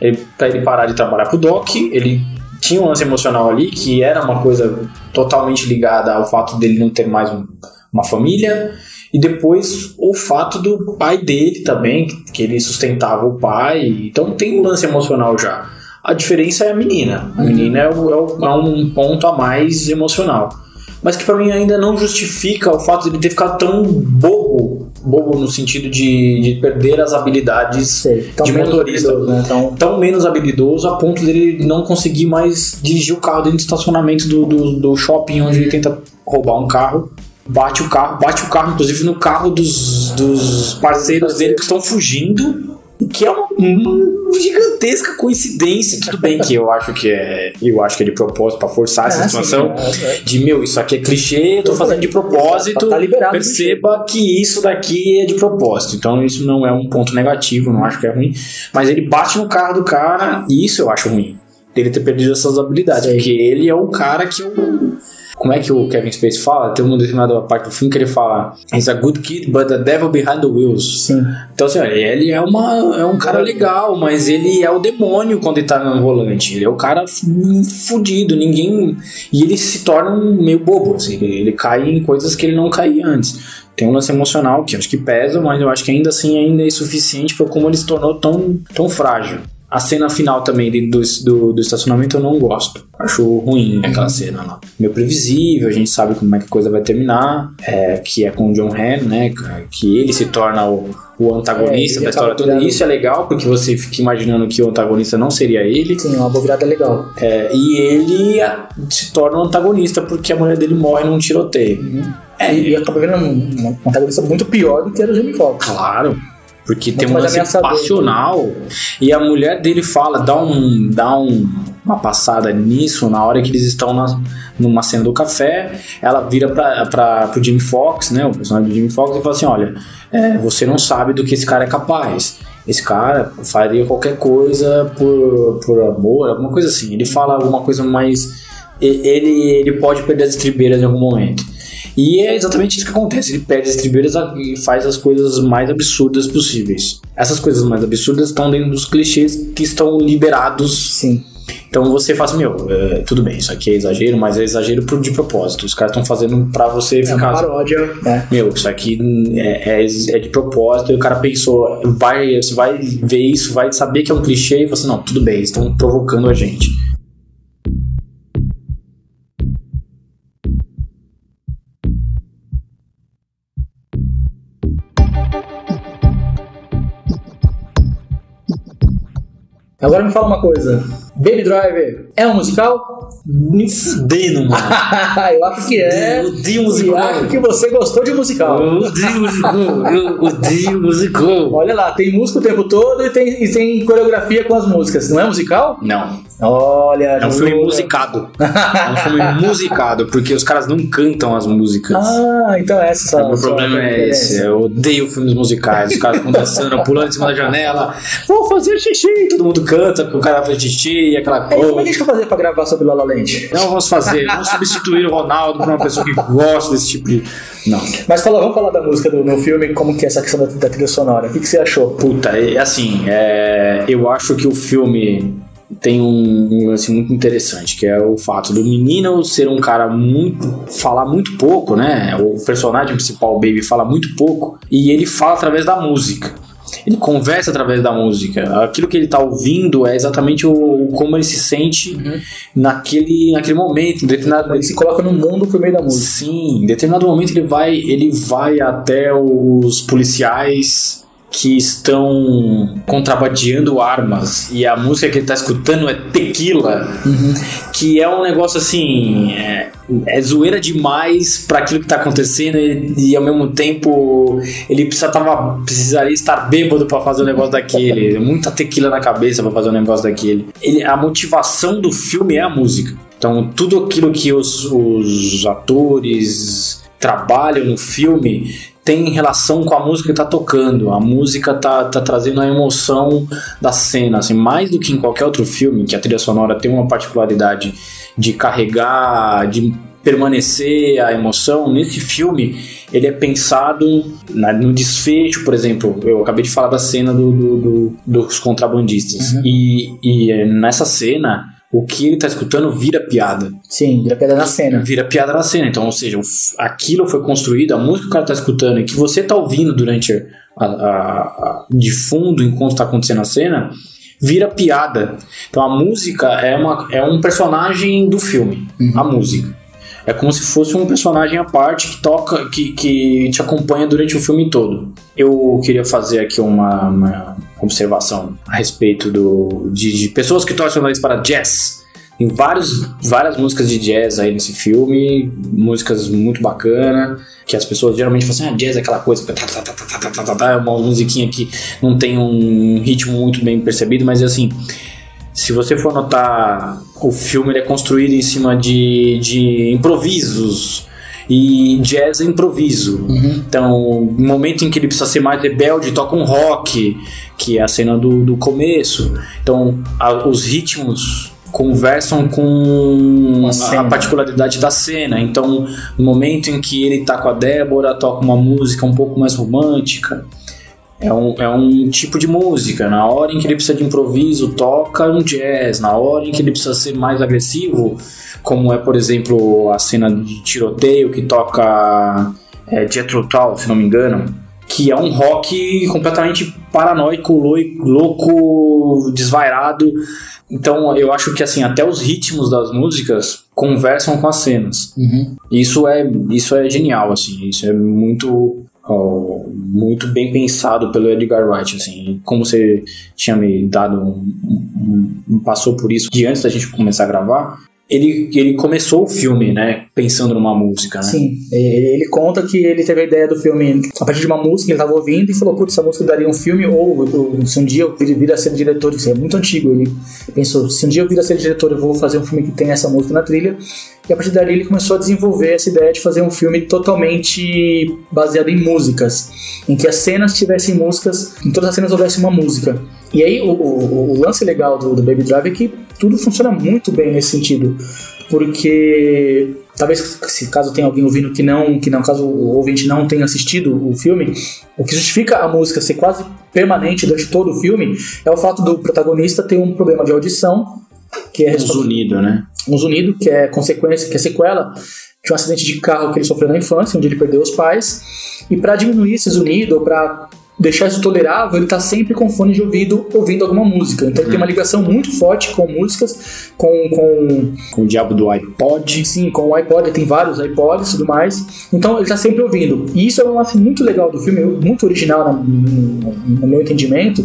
ele, pra ele parar de trabalhar pro Doc, ele tinha um lance emocional ali que era uma coisa totalmente ligada ao fato dele não ter mais um- uma família e depois o fato do pai dele também, que ele sustentava o pai, então tem um lance emocional já. A diferença é a menina. A menina é, o- é o- é um ponto a mais emocional. Mas que pra mim ainda não justifica o fato de ele ter ficado tão bobo, bobo no sentido de, de perder as habilidades Sei. De motorista né? Então, tão menos habilidoso a ponto dele não conseguir mais dirigir o carro dentro do estacionamento do, do, do shopping onde ele tenta roubar um carro. Bate o carro, bate o carro, inclusive, no carro dos, dos parceiros dele que estão fugindo. Que é uma, uma gigantesca coincidência. Tudo bem que eu acho que é. Eu acho que é de propósito pra forçar essa é, situação. sim, é, é. De meu, isso aqui é clichê, eu tô fazendo de propósito. Tá liberado. Perceba que isso daqui é de propósito. Então isso não é um ponto negativo, não acho que é ruim. Mas ele bate no carro do cara e isso eu acho ruim. Dele ter perdido essas habilidades. Sei. Porque ele é o cara que eu. Como é que o Kevin Spacey fala? Tem uma determinada parte do filme que ele fala He's a good kid, but the devil behind the wheels. Sim. Então, assim, ele é, uma, é um cara legal, mas ele é o demônio quando ele tá no volante. Ele é o cara fudido, ninguém. E ele se torna um meio bobo, assim, ele cai em coisas que ele não caía antes. Tem um lance emocional que acho que pesa, mas eu acho que ainda assim ainda é insuficiente para como ele se tornou tão, tão frágil. A cena final também do, do, do estacionamento eu não gosto. Acho ruim aquela cena lá. Meio previsível, a gente sabe como é que a coisa vai terminar. é, que é com o John Hamm, né? Que ele se torna o, o antagonista É, da história toda. virando- Isso é legal, porque você fica imaginando que o antagonista não seria ele. Sim, uma boa virada legal. É, e ele se torna o antagonista porque a mulher dele morre num tiroteio. É, E, e acaba vendo um, um antagonista muito pior do que era o Jamie Foxx. Claro. Porque tem um lance passional. E a mulher dele fala, dá, um, dá um, uma passada nisso na hora que eles estão na, numa cena do café. Ela vira pra, pro Jimmy Fox, né? O personagem do Jimmy Fox, e fala assim: olha, é, você não sabe do que esse cara é capaz. Esse cara faria qualquer coisa por, por amor, alguma coisa assim. Ele fala alguma coisa mais. Ele, ele pode perder as estribeiras em algum momento. E é exatamente isso que acontece. Ele perde as estribeiras e faz as coisas mais absurdas possíveis. Essas coisas mais absurdas estão dentro dos clichês que estão liberados. Sim. Então você faz, meu, é, tudo bem, isso aqui é exagero, mas é exagero por, de propósito. Os caras estão fazendo pra você É uma ficar. paródia. né? Meu, isso aqui é, é, é de propósito. E o cara pensou, vai, você vai ver isso, vai saber que é um clichê e você, não, tudo bem, eles estão provocando a gente. Agora me fala uma coisa. Baby Driver é um musical? Me fudendo, mano. eu acho que é. Eu odeio E musical. acho que você gostou de musical. Eu odeio musical. Eu odeio musical. Olha lá, tem música o tempo todo e tem, e tem coreografia com as músicas. Não é musical? Não, Olha, é um filme musicado. É um filme musicado, porque os caras não cantam as músicas. Ah, então essa. O meu problema é esse, eu odeio filmes musicais, os caras ficam dançando, pulando em cima da janela, vou fazer xixi, todo mundo canta porque o cara faz xixi aquela É, como é que a coisa. gente vai fazer pra gravar sobre Lala Land? Não vamos fazer, vamos substituir o Ronaldo por uma pessoa que gosta desse tipo de. Não. Mas fala, vamos falar da música do meu filme, como que é essa questão da, da trilha sonora. O que, que você achou? Puta, é assim, é, eu acho que o filme tem um, um lance muito interessante, que é o fato do menino ser um cara muito. falar muito pouco, né? O personagem principal, o Baby, fala muito pouco, e ele fala através da música. Ele conversa através da música. Aquilo que ele tá ouvindo é exatamente o, como ele se sente naquele, naquele momento. Determinado, Ele se coloca no mundo por meio da música. Sim, em determinado momento ele vai, ele vai até os policiais que estão contrabandeando armas e a música que ele está escutando é Tequila, que é um negócio assim, é, é zoeira demais para aquilo que está acontecendo e, e ao mesmo tempo ele precisa, tava, precisaria estar bêbado para fazer o negócio daquele, muita tequila na cabeça para fazer o negócio daquele. Ele, a motivação do filme é a música. Então, tudo aquilo que os, os atores trabalham no filme tem relação com a música que tá tocando. A música tá, tá trazendo a emoção da cena. Assim, mais do que em qualquer outro filme, que a trilha sonora tem uma particularidade de carregar, de permanecer a emoção, nesse filme ele é pensado na- no desfecho, por exemplo. Eu acabei de falar da cena do, do- do- dos contrabandistas. E, e é, nessa cena, o que ele tá escutando vira piada. Sim, vira pedra na cena. Vira piada na cena. Então, ou seja, aquilo foi construído, a música que o cara tá escutando e que você tá ouvindo durante a, a- a- de fundo enquanto tá acontecendo a cena, vira piada. Então a música é, uma, é um personagem do filme. A música. É como se fosse um personagem à parte que toca, que, que te acompanha durante o filme todo. Eu queria fazer aqui uma, uma observação a respeito do, de, de pessoas que torcem o nariz para jazz. Tem vários, várias músicas de jazz aí nesse filme, músicas muito bacana, que as pessoas geralmente falam assim, ah, jazz é aquela coisa, tá, tá, tá, é uma musiquinha que não tem um ritmo muito bem percebido, mas assim, se você for notar, o filme é construído em cima de, de improvisos, e jazz é improviso. Então, no momento em que ele precisa ser mais rebelde, toca um rock, que é a cena do, do começo. Então, a- os ritmos conversam com a particularidade da cena. Então, no momento em que ele tá com a Débora, toca uma música um pouco mais romântica. É um, é um tipo de música. Na hora em que ele precisa de improviso, toca um jazz. Na hora em que ele precisa ser mais agressivo, como é, por exemplo, a cena de tiroteio que toca é, Jethro Tull, se não me engano, que é um rock completamente paranoico, louco, desvairado. Então, eu acho que assim, até os ritmos das músicas conversam com as cenas. Isso é, isso é genial, assim. Isso é muito, muito bem pensado pelo Edgar Wright, assim. Como você tinha me dado, um, um- passou por isso de antes da gente começar a gravar, ele, ele começou o filme, né, pensando numa música, né? Sim, ele, ele conta que ele teve a ideia do filme a partir de uma música que ele estava ouvindo e falou: Putz, essa música daria um filme, ou se um dia eu vir a ser diretor, isso é muito antigo. Ele pensou: se um dia eu vir a ser diretor, eu vou fazer um filme que tem essa música na trilha. E a partir dali ele começou a desenvolver essa ideia de fazer um filme totalmente baseado em músicas, em que as cenas tivessem músicas, em todas as cenas houvesse uma música. E aí o, o- o lance legal do, do Baby Drive é que tudo funciona muito bem nesse sentido, porque talvez se caso tenha alguém ouvindo que não, que não caso o ouvinte não tenha assistido o filme, o que justifica a música ser quase permanente durante todo o filme é o fato do protagonista ter um problema de audição que é Os responsável- Unidos, né? um zunido, que é consequência, que é sequela de um acidente de carro que ele sofreu na infância, onde ele perdeu os pais. E para diminuir esse zunido, ou para deixar isso tolerável, ele tá sempre com fone de ouvido ouvindo alguma música. Então ele tem uma ligação muito forte com músicas, com, com Com o diabo do iPod. sim, com o iPod, ele tem vários iPods e tudo mais. Então ele tá sempre ouvindo. E isso é um lance muito legal do filme, muito original na- no, no meu entendimento,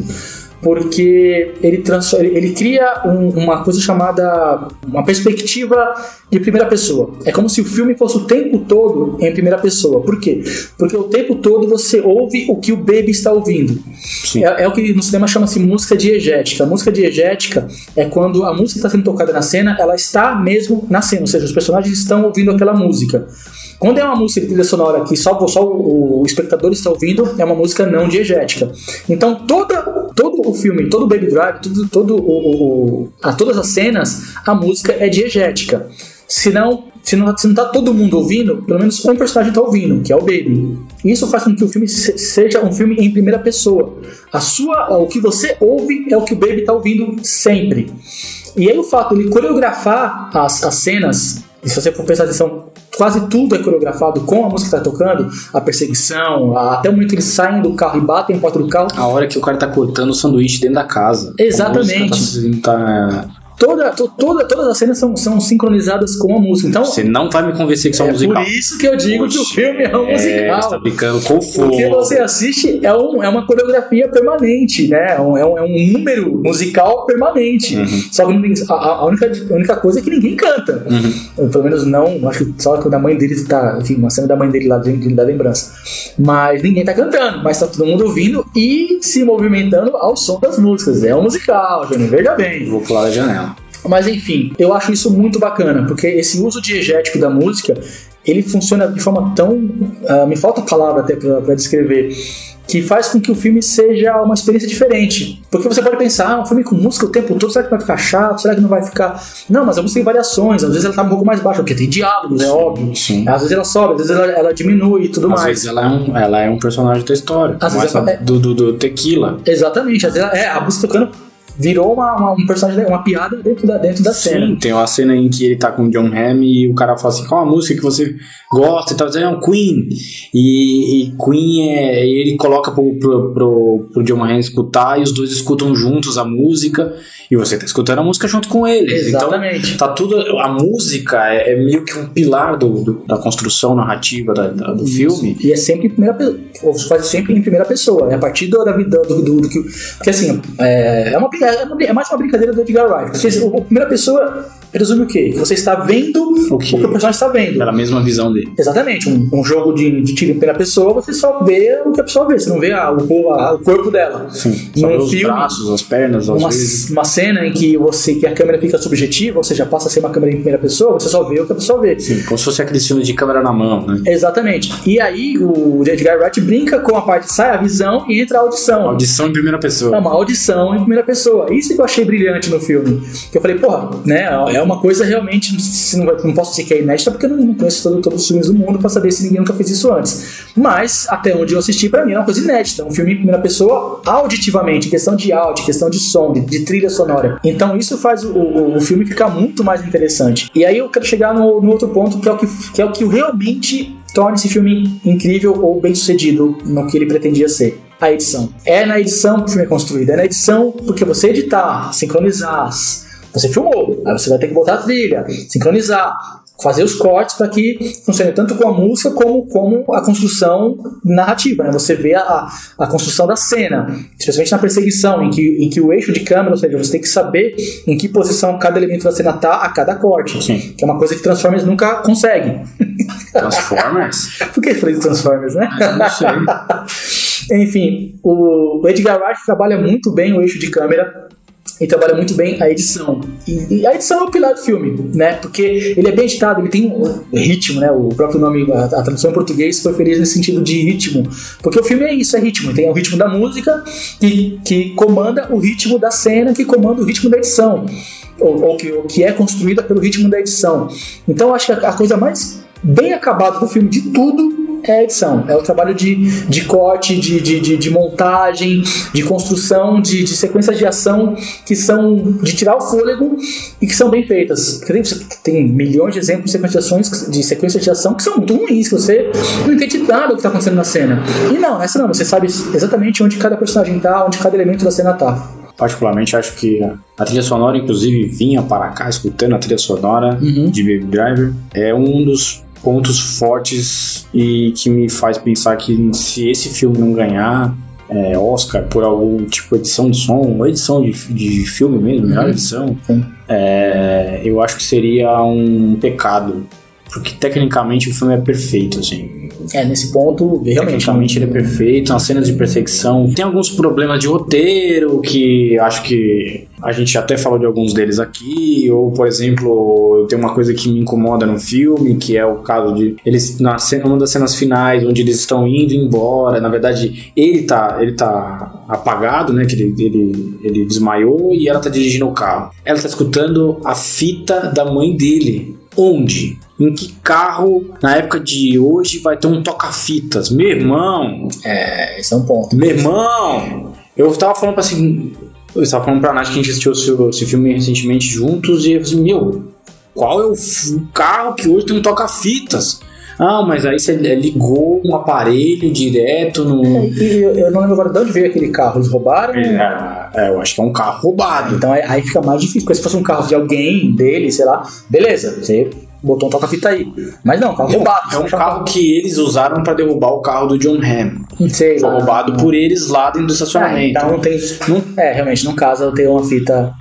porque ele, transforma, ele, ele cria um, uma coisa chamada uma perspectiva de primeira pessoa. É como se o filme fosse o tempo todo em primeira pessoa. Por quê? Porque o tempo todo você ouve o que o baby está ouvindo. É, é, o que no cinema chama-se música diegética. A música diegética é quando a música está sendo tocada na cena, ela está mesmo na cena, ou seja, os personagens estão ouvindo aquela música. Quando é uma música de trilha sonora que só, só o, o, espectador está ouvindo, é uma música não diegética. Então toda, todo o filme, todo o Baby Drive, todo, todo o, o, a, todas as cenas, a música é diegética. Se não, se não tá todo mundo ouvindo, pelo menos um personagem está ouvindo, que é o Baby. Isso faz com que o filme seja um filme em primeira pessoa. A sua, o que você ouve é o que o Baby está ouvindo sempre. E aí o fato de ele coreografar as, as cenas se você for prestar atenção, quase tudo é coreografado com a música que tá tocando, a perseguição, a, até o momento que eles saem do carro e batem em porta do carro. A hora que o cara tá cortando o sanduíche dentro da casa. Exatamente. A tá, Toda, toda, todas as cenas são, são sincronizadas com a música. Então, Você não vai me convencer que são é musical. Por isso que eu digo Oxe, que o filme é um é, musical. Você tá brincando com fogo. Porque você assiste é, um, é uma coreografia permanente, né? É um, é um número musical permanente. Uhum. Só que a, a, única, a única coisa é que ninguém canta. Uhum. Pelo menos não, acho que só que da mãe dele tá. Enfim, uma cena da mãe dele lá dentro da lembrança. Mas ninguém tá cantando, mas tá todo mundo ouvindo e se movimentando ao som das músicas. É um musical, Júnior, veja bem. Vou pular a janela. Mas enfim, eu acho isso muito bacana, porque esse uso diegético da música, ele funciona de forma tão. Uh, me falta palavra até para descrever. Que faz com que o filme seja uma experiência diferente. Porque você pode pensar, ah, um filme com música o tempo todo, será que vai ficar chato? Será que não vai ficar. Não, mas a música tem variações, às vezes ela tá um pouco mais baixa, porque tem diálogos, é óbvio. Sim. Às vezes ela sobe, às vezes ela, ela diminui e tudo às mais. Às vezes ela é, um, ela é um personagem da história. Às vezes ela, é... do, do, do tequila. Exatamente, às vezes ela, é, a música tocando virou uma, uma, um personagem, uma piada dentro da, dentro da cena. Sim, tem uma cena em que ele tá com o John Hamm e o cara fala assim, qual a música que você gosta e tal, dizendo, é um Queen. E, e Queen é. Ele coloca pro, pro, pro, pro John Hamm escutar e os dois escutam juntos a música e você tá escutando a música junto com eles. Então, Exatamente. Então, tá tudo. A música é, é meio que um pilar do, do da construção narrativa da, da, do Isso. filme. E é sempre em primeira pessoa. Quase sempre em primeira pessoa. É a partir do, da vida do, do, do, que. Porque assim, é, é, uma, é mais uma brincadeira do Edgar Wright. Porque a primeira pessoa presume o quê? Você está vendo o que, o, que o personagem está vendo. Pela mesma visão dele. Exatamente. Um, um jogo de, de tiro em primeira pessoa, você só vê o que a pessoa vê. Você não vê a, o, a, o corpo dela. Sim. Só Num os filme, braços, as pernas, uma, uma cena em que você que a câmera fica subjetiva, ou seja, passa a ser uma câmera em primeira pessoa, você só vê o que a pessoa vê. Sim, como se fosse aquele filme de câmera na mão, né? Exatamente. E aí o Edgar Wright brinca com a parte sai a visão e entra a audição. Audição em primeira pessoa. É uma audição em primeira pessoa. Isso que eu achei brilhante no filme. Que eu falei, porra, né? É uma coisa realmente realmente não, não posso dizer que é inédita porque eu não conheço todo, todos os filmes do mundo para saber se ninguém nunca fez isso antes. Mas, até onde eu assisti, para mim é uma coisa inédita. Um filme em primeira pessoa, auditivamente, questão de áudio, questão de som, de, de trilha sonora. Então, isso faz o, o, o, filme ficar muito mais interessante. E aí eu quero chegar no, no outro ponto, que é o que, que, é o que realmente torna esse filme incrível ou bem sucedido no que ele pretendia ser a edição. É na edição que o filme é construído, é na edição porque você editar, sincronizar, você filmou, aí você vai ter que botar a trilha, sincronizar, fazer os cortes para que funcione tanto com a música como, como a construção narrativa. Né? Você vê a, a construção da cena, especialmente na perseguição, em que, em que o eixo de câmera, ou seja, você tem que saber em que posição cada elemento da cena está a cada corte. Sim. Que é uma coisa que Transformers nunca consegue. Transformers? Por que falei de Transformers, né? Eu não sei. Enfim, o Edgar Wright trabalha muito bem o eixo de câmera e trabalha muito bem a edição. E, a edição é o pilar do filme, né? Porque ele é bem editado, ele tem um ritmo, né? O próprio nome, a, a tradução em português foi feliz nesse sentido de ritmo. Porque o filme é isso, é ritmo. Tem o ritmo da música que, que comanda o ritmo da cena, que comanda o ritmo da edição. Ou, ou que, ou que é construída pelo ritmo da edição. Então acho que a, a coisa mais bem acabada do filme de tudo é a edição. É o trabalho de, de corte, de, de, de, montagem, de construção, de, de sequências de ação que são de tirar o fôlego e que são bem feitas. Tem, tem milhões de exemplos de sequências de, ações, de sequências de ação que são muito ruins, que você não entende nada do que está acontecendo na cena. E não, essa não, você sabe exatamente onde cada personagem está, onde cada elemento da cena está particularmente acho que a trilha sonora, inclusive, vinha para cá escutando a trilha sonora uhum. de Baby Driver, é um dos pontos fortes e que me faz pensar que se esse filme não ganhar, é, Oscar por algum tipo de edição de som, ou edição de, de filme mesmo, melhor edição, Sim. é, eu acho que seria um pecado. Porque tecnicamente o filme é perfeito, assim. É, nesse ponto, realmente. Tecnicamente ele é perfeito, as cenas de perseguição. Tem alguns problemas de roteiro que acho que a gente até falou de alguns deles aqui. Ou, por exemplo, eu tenho uma coisa que me incomoda no filme, que é o caso de. Eles, na cena, uma das cenas finais, onde eles estão indo embora, na verdade, ele tá, ele tá apagado, né? Que ele, ele, ele desmaiou e ela tá dirigindo o carro. Ela tá escutando a fita da mãe dele. Onde? Em que carro, na época de hoje, vai ter um toca-fitas? Meu irmão, É, esse é um ponto. meu irmão, eu tava falando pra assim. Eu estava falando pra Nath que a gente assistiu esse, filme recentemente juntos e eu falei assim, meu, qual é o carro que hoje tem um toca-fitas? Ah, mas aí você ligou um aparelho direto no. E eu, eu não lembro agora de onde veio aquele carro. Eles roubaram? É, é, eu acho que é um carro roubado. Então aí, aí fica mais difícil. Porque se fosse um carro de alguém, dele, sei lá, beleza, você botou um toca-fita aí. Mas não, carro roubado. É um carro que eles usaram pra derrubar o carro do John Hamm. Sei Foi lá. roubado por eles lá dentro do Ah, estacionamento. então não tem. Não- É, realmente, no caso eu tenho uma fita.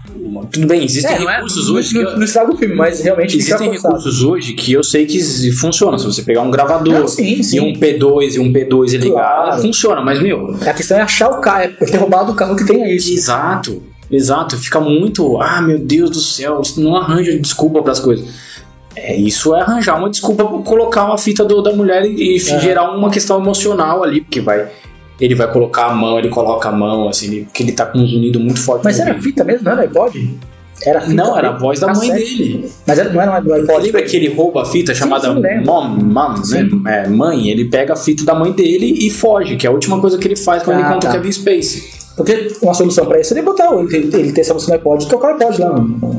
Tudo bem, existem É, é- recursos não- hoje que. Não, estraga o filme, mas realmente Existem recursos hoje que eu sei que funcionam. Se você pegar um gravador sim, sim. e um P2 e um P2 e ligar, Claro. funciona. Mas, meu, A questão é achar o carro, é ter roubado o carro que tenha isso. exato, exato. Fica muito, ah, meu Deus do céu, não arranja desculpa para as coisas. É, isso é arranjar uma desculpa pra colocar uma fita do- da mulher e, e É. gerar uma questão emocional ali, porque vai. Ele vai colocar a mão, ele coloca a mão, assim, ele- porque ele tá com um zunido muito forte. Mas era fita mesmo, não era iPod? Era fita Não, era a voz da mãe cassete. dele. Mas era, não era no iPod. Lembra que ele rouba a fita chamada sim, lembro. mom, mom, né? É, mãe? Ele pega a fita da mãe dele e foge, que é a última coisa que ele faz quando Ah, ele encontra tá. o Kevin Spacey. Porque uma solução pra isso seria botar ele, ele ter essa versão no iPod e tocar o iPod lá.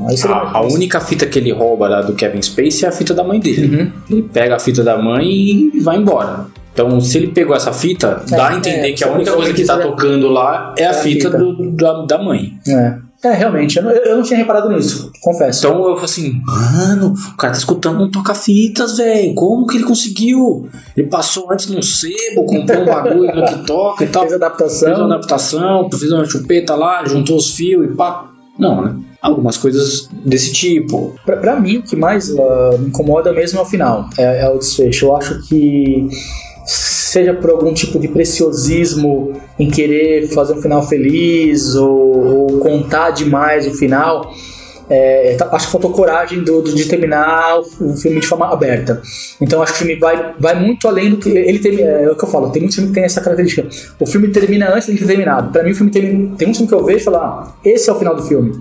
Aí seria A, a única fita que ele rouba lá do Kevin Spacey é a fita da mãe dele. Uhum. Ele pega a fita da mãe e vai embora. Então, se ele pegou essa fita, É, dá a entender é, que a única coisa que tá seria- tocando lá é a É a fita, fita. do- da, da mãe. É. É, realmente, eu não, eu não tinha reparado nisso, confesso. Então eu falei assim, mano, o cara tá escutando um toca-fitas, velho. Como que ele conseguiu? Ele passou antes num sebo, comprou um bagulho que toca e tal. Fez adaptação. Fez uma adaptação, fez uma chupeta lá, juntou os fios e pá. Não, né? Algumas coisas desse tipo. Pra, pra mim, o que mais ah, me incomoda mesmo é o final, é, é o desfecho. Eu acho que, seja por algum tipo de preciosismo em querer fazer um final feliz ou, ou contar demais o final, é, tá- acho que faltou coragem do, do- de terminar o, filme de forma aberta. Então acho que o filme vai, vai muito além do que. Ele tem, é, o que eu falo, tem muitos filmes que tem essa característica. O filme termina antes de ter terminado. Pra mim, o filme termina. Tem um filme que eu vejo e falo, ah, esse é o final do filme.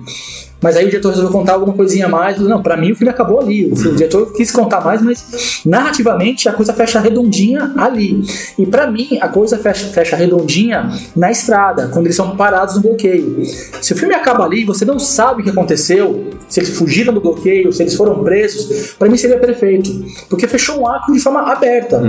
Mas aí o diretor resolveu contar alguma coisinha mais. Não, pra mim o filme acabou ali. O, filme- o diretor quis contar mais, mas narrativamente a coisa fecha redondinha ali. E pra mim a coisa fecha, fecha redondinha na estrada, quando eles são parados no bloqueio. Se o filme acaba ali, você não sabe o que aconteceu, se eles fugiram do bloqueio, se eles foram presos, pra mim seria perfeito. Porque fechou um arco de forma aberta.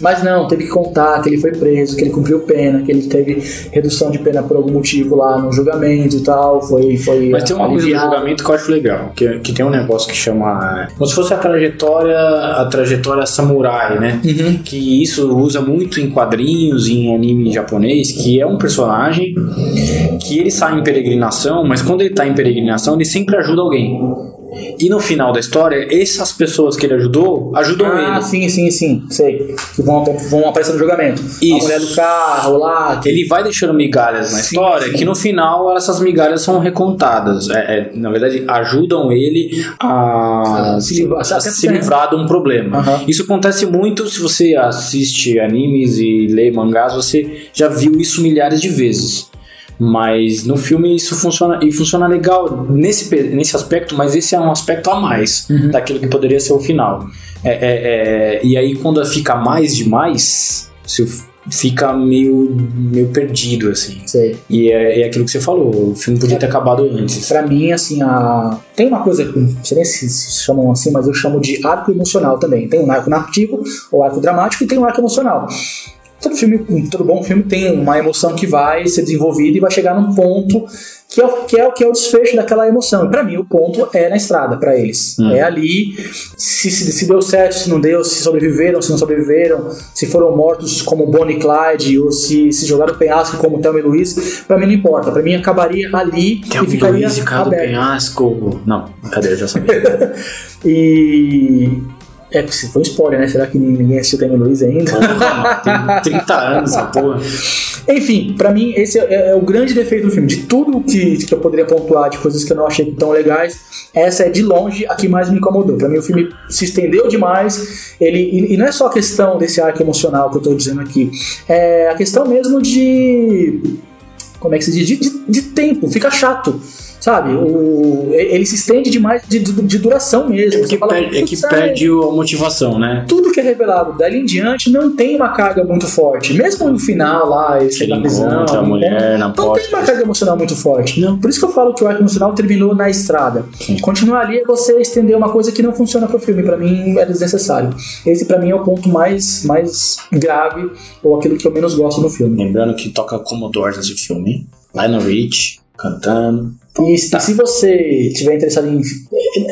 Mas não, teve que contar que ele foi preso, que ele cumpriu pena, que ele teve redução de pena por algum motivo lá no julgamento e tal. Foi. foi Mas tem uma coisa do aliviado. julgamento que eu acho legal, que, que tem um negócio que chama. Como se fosse a trajetória, a trajetória samurai, né? Uhum. Que isso usa muito em quadrinhos, em anime japonês, que é um personagem que ele sai em peregrinação, mas quando ele tá em peregrinação, ele sempre ajuda alguém. E no final da história, essas pessoas que ele ajudou, ajudam Ah, ele. sim, sim, sim, sei. Que vão, vão aparecer no julgamento. A Isso. mulher do carro lá. que- Ele vai deixando migalhas na Sim, história sim. que no final essas migalhas são recontadas. É, é, na verdade, ajudam ele a Se se, livrar- a se livrar de um problema. Isso acontece muito se você assiste animes e lê mangás, você já viu isso milhares de vezes. Mas no filme isso funciona e funciona legal nesse, nesse aspecto, mas esse é um aspecto a mais Uhum. daquilo que poderia ser o final. É, é, é, e aí quando fica mais demais, você fica meio, meio perdido, assim. Sei. E é, é aquilo que você falou, o filme podia ter acabado antes. Pra mim, assim, a... tem uma coisa, não sei nem se se chamam assim, mas eu chamo de arco emocional também. Tem um arco narrativo, ou arco dramático, e tem um arco emocional. Todo filme, todo bom filme tem uma emoção que vai ser desenvolvida e vai chegar num ponto que é, o- que é, o- que é o desfecho daquela emoção. E pra mim, o ponto é na estrada, pra eles. Hum. É ali, se, se, se deu certo, se não deu, se sobreviveram, se não sobreviveram, se foram mortos como Bonnie e Clyde, ou se, se jogaram penhasco como Thelma e Luiz, pra mim não importa. Pra mim acabaria ali Tem um e ficaria Luiz e aberto. penhasco. Não, brincadeira, já sabia. E... É, se foi um spoiler, né? Será que ninguém assistiu Thelma Luiz ainda? Porra, tem 30 anos essa porra. Enfim, pra mim esse é, é o grande defeito do filme. De tudo que, que eu poderia pontuar de coisas que eu não achei tão legais, essa é de longe a que mais me incomodou. Pra mim o filme se estendeu demais. Ele e, e não é só a questão desse arco emocional que eu tô dizendo aqui, é a questão mesmo de como é que se diz? De, de- de tempo. Fica chato. Sabe? O, ele se estende demais de, de, de duração mesmo. É que, fala, perde, é que "Putz, perde a motivação, né? tudo que é revelado dali em diante não tem uma carga muito forte. Mesmo no final lá, ele chega na prisão. encontra a mulher na Não porta. tem uma carga emocional muito forte. Não. Por isso que eu falo que o arco emocional terminou na estrada. Sim. Continuar ali é você estender uma coisa que não funciona pro filme. Pra mim é desnecessário. Esse pra mim é o ponto mais, mais grave ou aquilo que eu menos gosto no filme. Lembrando que toca Commodore nesse filme. Lionel Rich cantando. E se, se você tiver interessado em.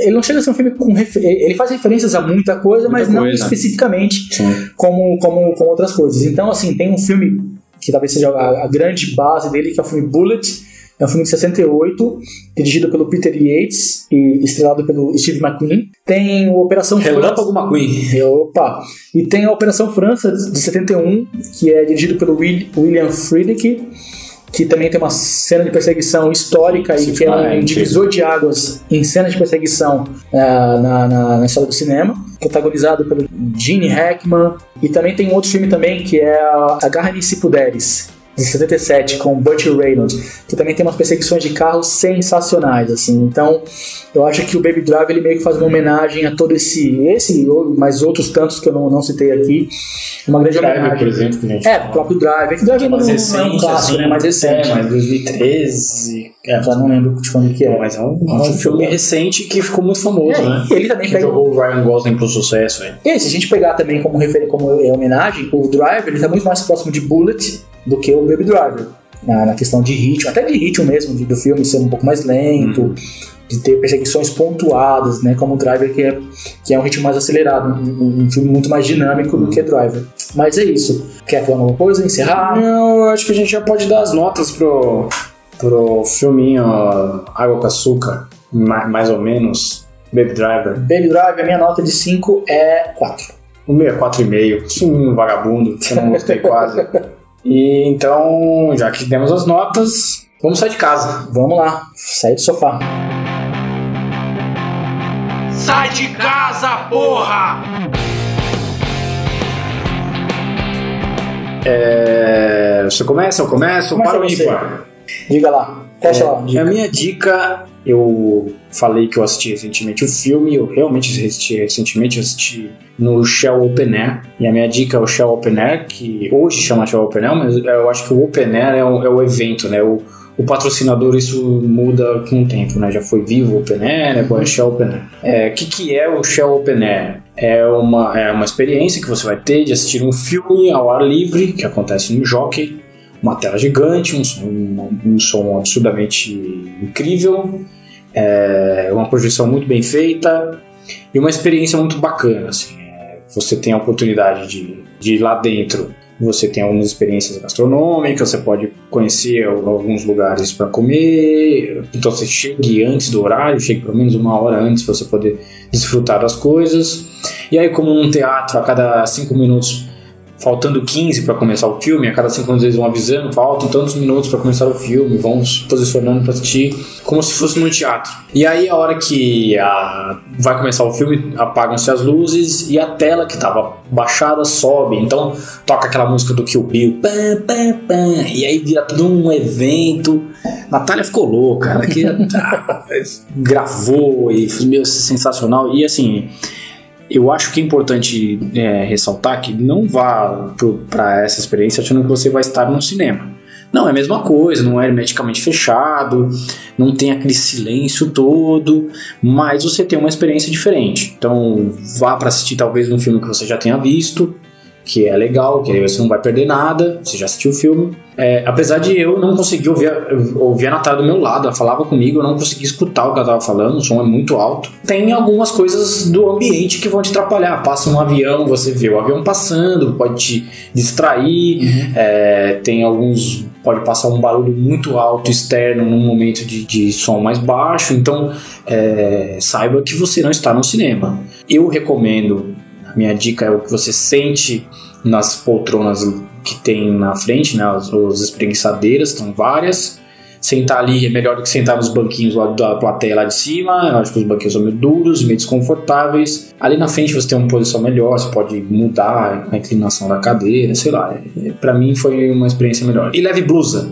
Ele não chega a ser um filme com. refer- Ele faz referências a muita coisa, Muita mas não coisa. especificamente Sim. como, como, como outras coisas. Então, assim, tem um filme que talvez seja a, a grande base dele, que é o filme Bullet. É um filme de 68, dirigido pelo Peter Yates e estrelado pelo Steve McQueen. Tem o Operação Relâmpago McQueen. Opa! E tem a Operação França de 71, que é dirigido pelo Will- William Friedkin, que também tem uma cena de perseguição histórica e que é um divisor de águas em cena de perseguição ah, na, na, na história do cinema, protagonizado pelo Gene Hackman. E também tem um outro filme também que é a Agarre-me se puderes. De 77, com Burt Reynolds, que também tem umas perseguições de carros sensacionais, assim. Então, eu acho que o Baby Driver ele meio que faz uma homenagem a todo esse, esse mais outros tantos que eu não, não citei aqui. Uma grande Driver, homenagem. por exemplo, que a gente É, o próprio Driver. É que o Driver não, mais é um recente, clássico, assim, né? Mais recente. É, mas 2013. É, Já não lembro de quando que é. mas é um, é um filme recente que ficou muito famoso, né? É, e ele também Que pega. jogou o Ryan Gosling pro sucesso, velho. E aí, se a gente pegar também como, refer... como é, homenagem, o Driver ele tá muito mais próximo de Bullet do que o Baby Driver. Na, na questão de ritmo, até de ritmo mesmo, de- do filme ser um pouco mais lento, Uhum. de ter perseguições pontuadas, né? Como o Driver, que é, que é um ritmo mais acelerado, um, um filme muito mais dinâmico do que Driver. Mas é isso. Quer falar alguma coisa? Encerrar? Não, eu acho que a gente já pode dar as notas pro, pro filminho Água com Açúcar, ma- mais ou menos. Baby Driver. Baby Driver, a minha nota de 5 é 4. O meu é 4,5. Esse um vagabundo, que eu não gostei quase. E então, já que demos as notas, vamos sair de casa. Vamos lá, sair do sofá. Sai de casa, porra! É, você começa, eu começo, Começa para o ímpar. Diga lá. Fecha lá. É, a minha dica, eu falei que eu assisti recentemente o filme, eu realmente assisti recentemente, eu assisti no Shell Open Air, e a minha dica é o Shell Open Air, que hoje chama Shell Open Air, mas eu acho que o Open Air é o, é o evento, né? O, o patrocinador, isso muda com o tempo, né? Já foi Vivo Open Air, agora é Shell Open Air. É, O que, que é o Shell Open Air? É uma, é uma experiência que você vai ter de assistir um filme ao ar livre, que acontece no Jockey, uma tela gigante, um som, um, um som absurdamente incrível, é, uma projeção muito bem feita e uma experiência muito bacana. Assim, É, você tem a oportunidade de, de ir lá dentro. Você tem algumas experiências gastronômicas, você pode conhecer al- alguns lugares para comer. Então você chegue antes do horário, chegue pelo menos uma hora antes para você poder desfrutar das coisas. E aí, como num teatro, a cada cinco minutos faltando 15 para começar o filme, a cada 5 minutos eles vão avisando, faltam tantos minutos para começar o filme, vão se posicionando para assistir, como se fosse num teatro. E aí a hora que a- vai começar o filme, apagam-se as luzes e a tela que estava baixada sobe, então toca aquela música do Kill Bill, pam, pam, pam, e aí vira tudo um evento. Natália ficou louca, ela que gravou e meio sensacional. E assim, eu acho que é importante é, ressaltar que não vá para essa experiência achando que você vai estar num cinema. Não, é a mesma coisa, não é hermeticamente fechado, não tem aquele silêncio todo, mas você tem uma experiência diferente. Então, vá para assistir talvez um filme que você já tenha visto, que é legal, que aí você não vai perder nada, você já assistiu o filme. É, apesar de eu não conseguir ouvir, ouvir a Natália do meu lado, ela falava comigo, eu não consegui escutar o que ela tava falando, o som é muito alto. Tem algumas coisas do ambiente que vão te atrapalhar. Passa um avião, você vê o avião passando, pode te distrair, Uhum. é, tem alguns. Pode passar um barulho muito alto externo num momento de, de som mais baixo, então é, saiba que você não está no cinema. Eu recomendo, minha dica é o que você sente nas poltronas que tem na frente, né? As, as espreguiçadeiras, estão várias. Sentar ali é melhor do que sentar nos banquinhos lá da plateia lá de cima. Eu acho que os banquinhos são meio duros, meio desconfortáveis. Ali na frente você tem uma posição melhor, você pode mudar a inclinação da cadeira, sei lá. É, Pra mim foi uma experiência melhor. E leve blusa.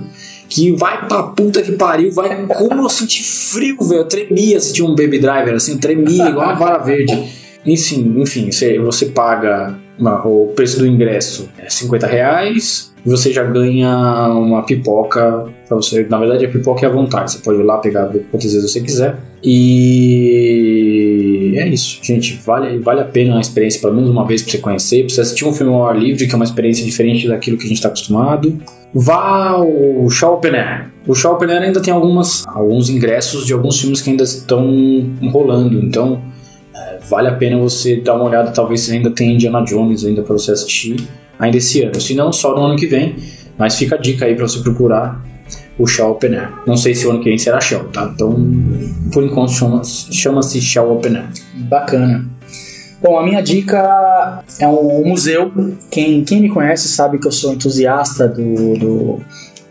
Que vai pra puta que pariu, vai. Como eu senti frio, velho. Eu tremia se tinha um baby driver, assim, tremia igual uma vara verde. Enfim, enfim, você, você paga uma- o preço do ingresso é 50 reais, e você já ganha uma pipoca você. Na verdade, a pipoca é à vontade, você pode ir lá pegar quantas vezes você quiser. E é isso, gente. Vale, vale a pena a experiência, pelo menos uma vez pra você conhecer. Pra você assistir um filme ao ar livre, que é uma experiência diferente daquilo que a gente tá acostumado. Vá ao Show Open Air. O Show Open Air ainda tem algumas, alguns ingressos de alguns filmes que ainda estão rolando, então vale a pena você dar uma olhada. Talvez você ainda tenha Indiana Jones ainda para você assistir ainda esse ano. Se não, só no ano que vem. Mas fica a dica aí para você procurar o Show Open Air. Não sei se o ano que vem será Shell, tá? Então, por enquanto, chama-se chama-se Shell Open Air. Bacana. Bom, a minha dica é um museu. Quem, quem me conhece sabe que eu sou entusiasta do, do-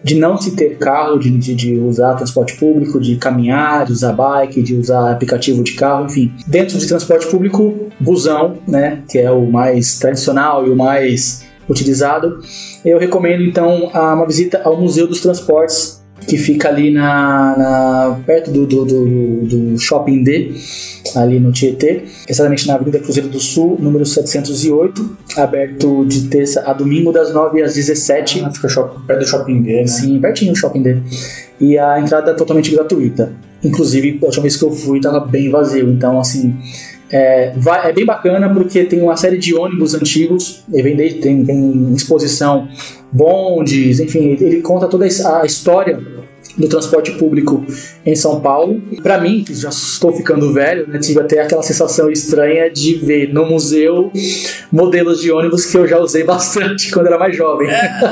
de não se ter carro, de, de, de usar transporte público, de caminhar, de usar bike, de usar aplicativo de carro, enfim. Dentro de transporte público, busão, né, que é o mais tradicional e o mais utilizado. Eu recomendo então uma visita ao Museu dos Transportes, que fica ali na, na- perto do, do, do, do Shopping D, ali no Tietê, exatamente na Avenida Cruzeiro do Sul, número 708, aberto de terça a domingo das 9 às 17. Ah, fica shop- perto do Shopping D, né? Sim, pertinho do Shopping D. E a entrada é totalmente gratuita. Inclusive, a última vez que eu fui estava bem vazio, então assim. É, vai- é bem bacana porque tem uma série de ônibus antigos, e vem desde- tem, tem exposição, bondes, enfim, ele conta toda a história do transporte público em São Paulo. Para mim, que já estou ficando velho, né, tive até aquela sensação estranha de ver no museu modelos de ônibus que eu já usei bastante quando era mais jovem.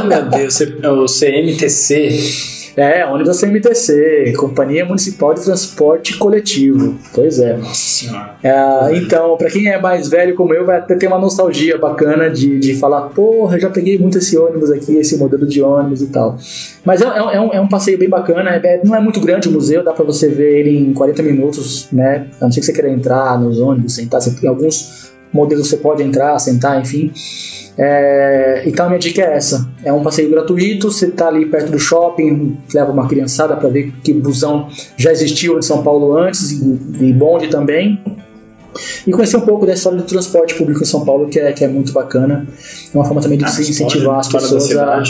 Meu Deus, você- o CMTC. É, ônibus da CMTC, Companhia Municipal de Transporte Coletivo. Pois é. Nossa senhora. É, então, pra quem é mais velho como eu, vai até ter uma nostalgia bacana de, de falar, porra, eu já peguei muito esse ônibus aqui, esse modelo de ônibus e tal. Mas é, é- é um, é um passeio bem bacana, é- não é muito grande o museu, dá pra você ver ele em 40 minutos, né? A não ser que você queira entrar nos ônibus, sentar, você tem alguns modelos você pode entrar, sentar, enfim. É, então a minha dica é essa: é um passeio gratuito. Você tá ali perto do shopping, leva uma criançada para ver que busão já existiu em São Paulo antes e, e bonde também. E conhecer um pouco da história do transporte público em São Paulo, que é, que é muito bacana. É uma forma também de Ah, se história- incentivar as pessoas a.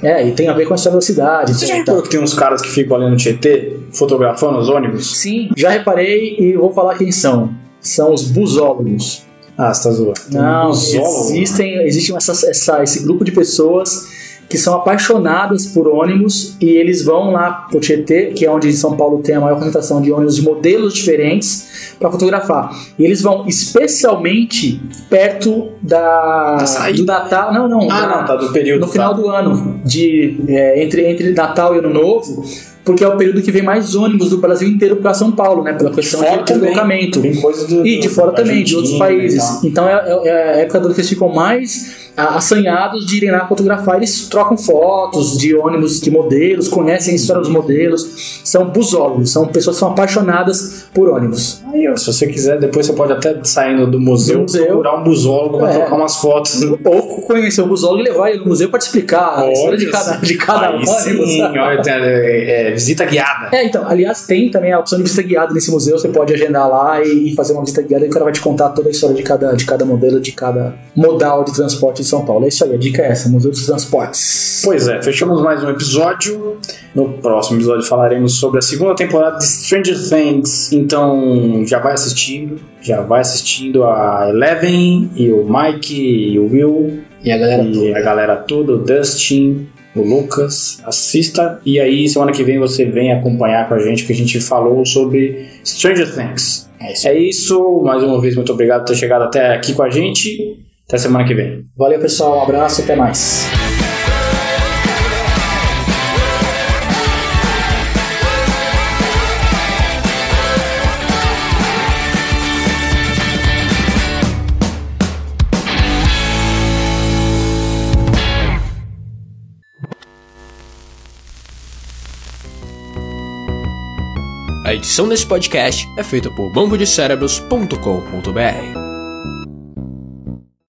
É, e tem a ver com a história da cidade. Você já reparou que tem uns caras que ficam ali no Tietê fotografando os ônibus? Sim, já reparei e vou falar quem são. São os busólogos. Ah, você tá zoando. Não, existem, existe essa, essa- esse grupo de pessoas que são apaixonadas por ônibus e eles vão lá pro Tietê, que é onde em São Paulo tem a maior concentração de ônibus de modelos diferentes, para fotografar. E eles vão especialmente perto da, do Natal. Não, não. Ah, da- não, tá do período. no final tá. do ano, de, é, entre, entre Natal e Ano Novo, porque é o período que vem mais ônibus do Brasil inteiro para São Paulo, né? Pela questão de também. deslocamento. Do, E de fora também, de outros países. Então é, é- é a época do que eles ficam mais assanhados de irem lá fotografar. Eles trocam fotos de ônibus, de modelos, conhecem a história dos modelos. São busólogos, são pessoas que são apaixonadas por ônibus. Aí, se você quiser, depois você pode até saindo do museu, museu. procurar um busólogo pra É. trocar umas fotos. Ou conhecer o busólogo e levar ele no museu para te explicar a história de cada, de cada ônibus. sim, é, é, visita guiada. É, então, aliás, tem também a opção de visita guiada nesse museu. Você pode agendar lá e, fazer uma visita guiada e o cara vai te contar toda a história de cada, de cada modelo, de cada modal de transporte são Paulo. É isso aí, a dica é essa: Museu dos Transportes. Pois é, fechamos mais um episódio. No próximo episódio falaremos sobre a segunda temporada de Stranger Things. Então já vai assistindo, já vai assistindo a Eleven e o Mike e o Will. E a galera e toda. A galera toda, o Dustin, o Lucas, assista. E aí, semana que vem, você vem acompanhar com a gente, que a gente falou sobre Stranger Things. É isso. É isso. Mais uma vez, muito obrigado por ter chegado até aqui com a gente. Até semana que vem. Valeu, pessoal. Um abraço. Até mais. A edição desse podcast é feita por bambudicerebros.com.br.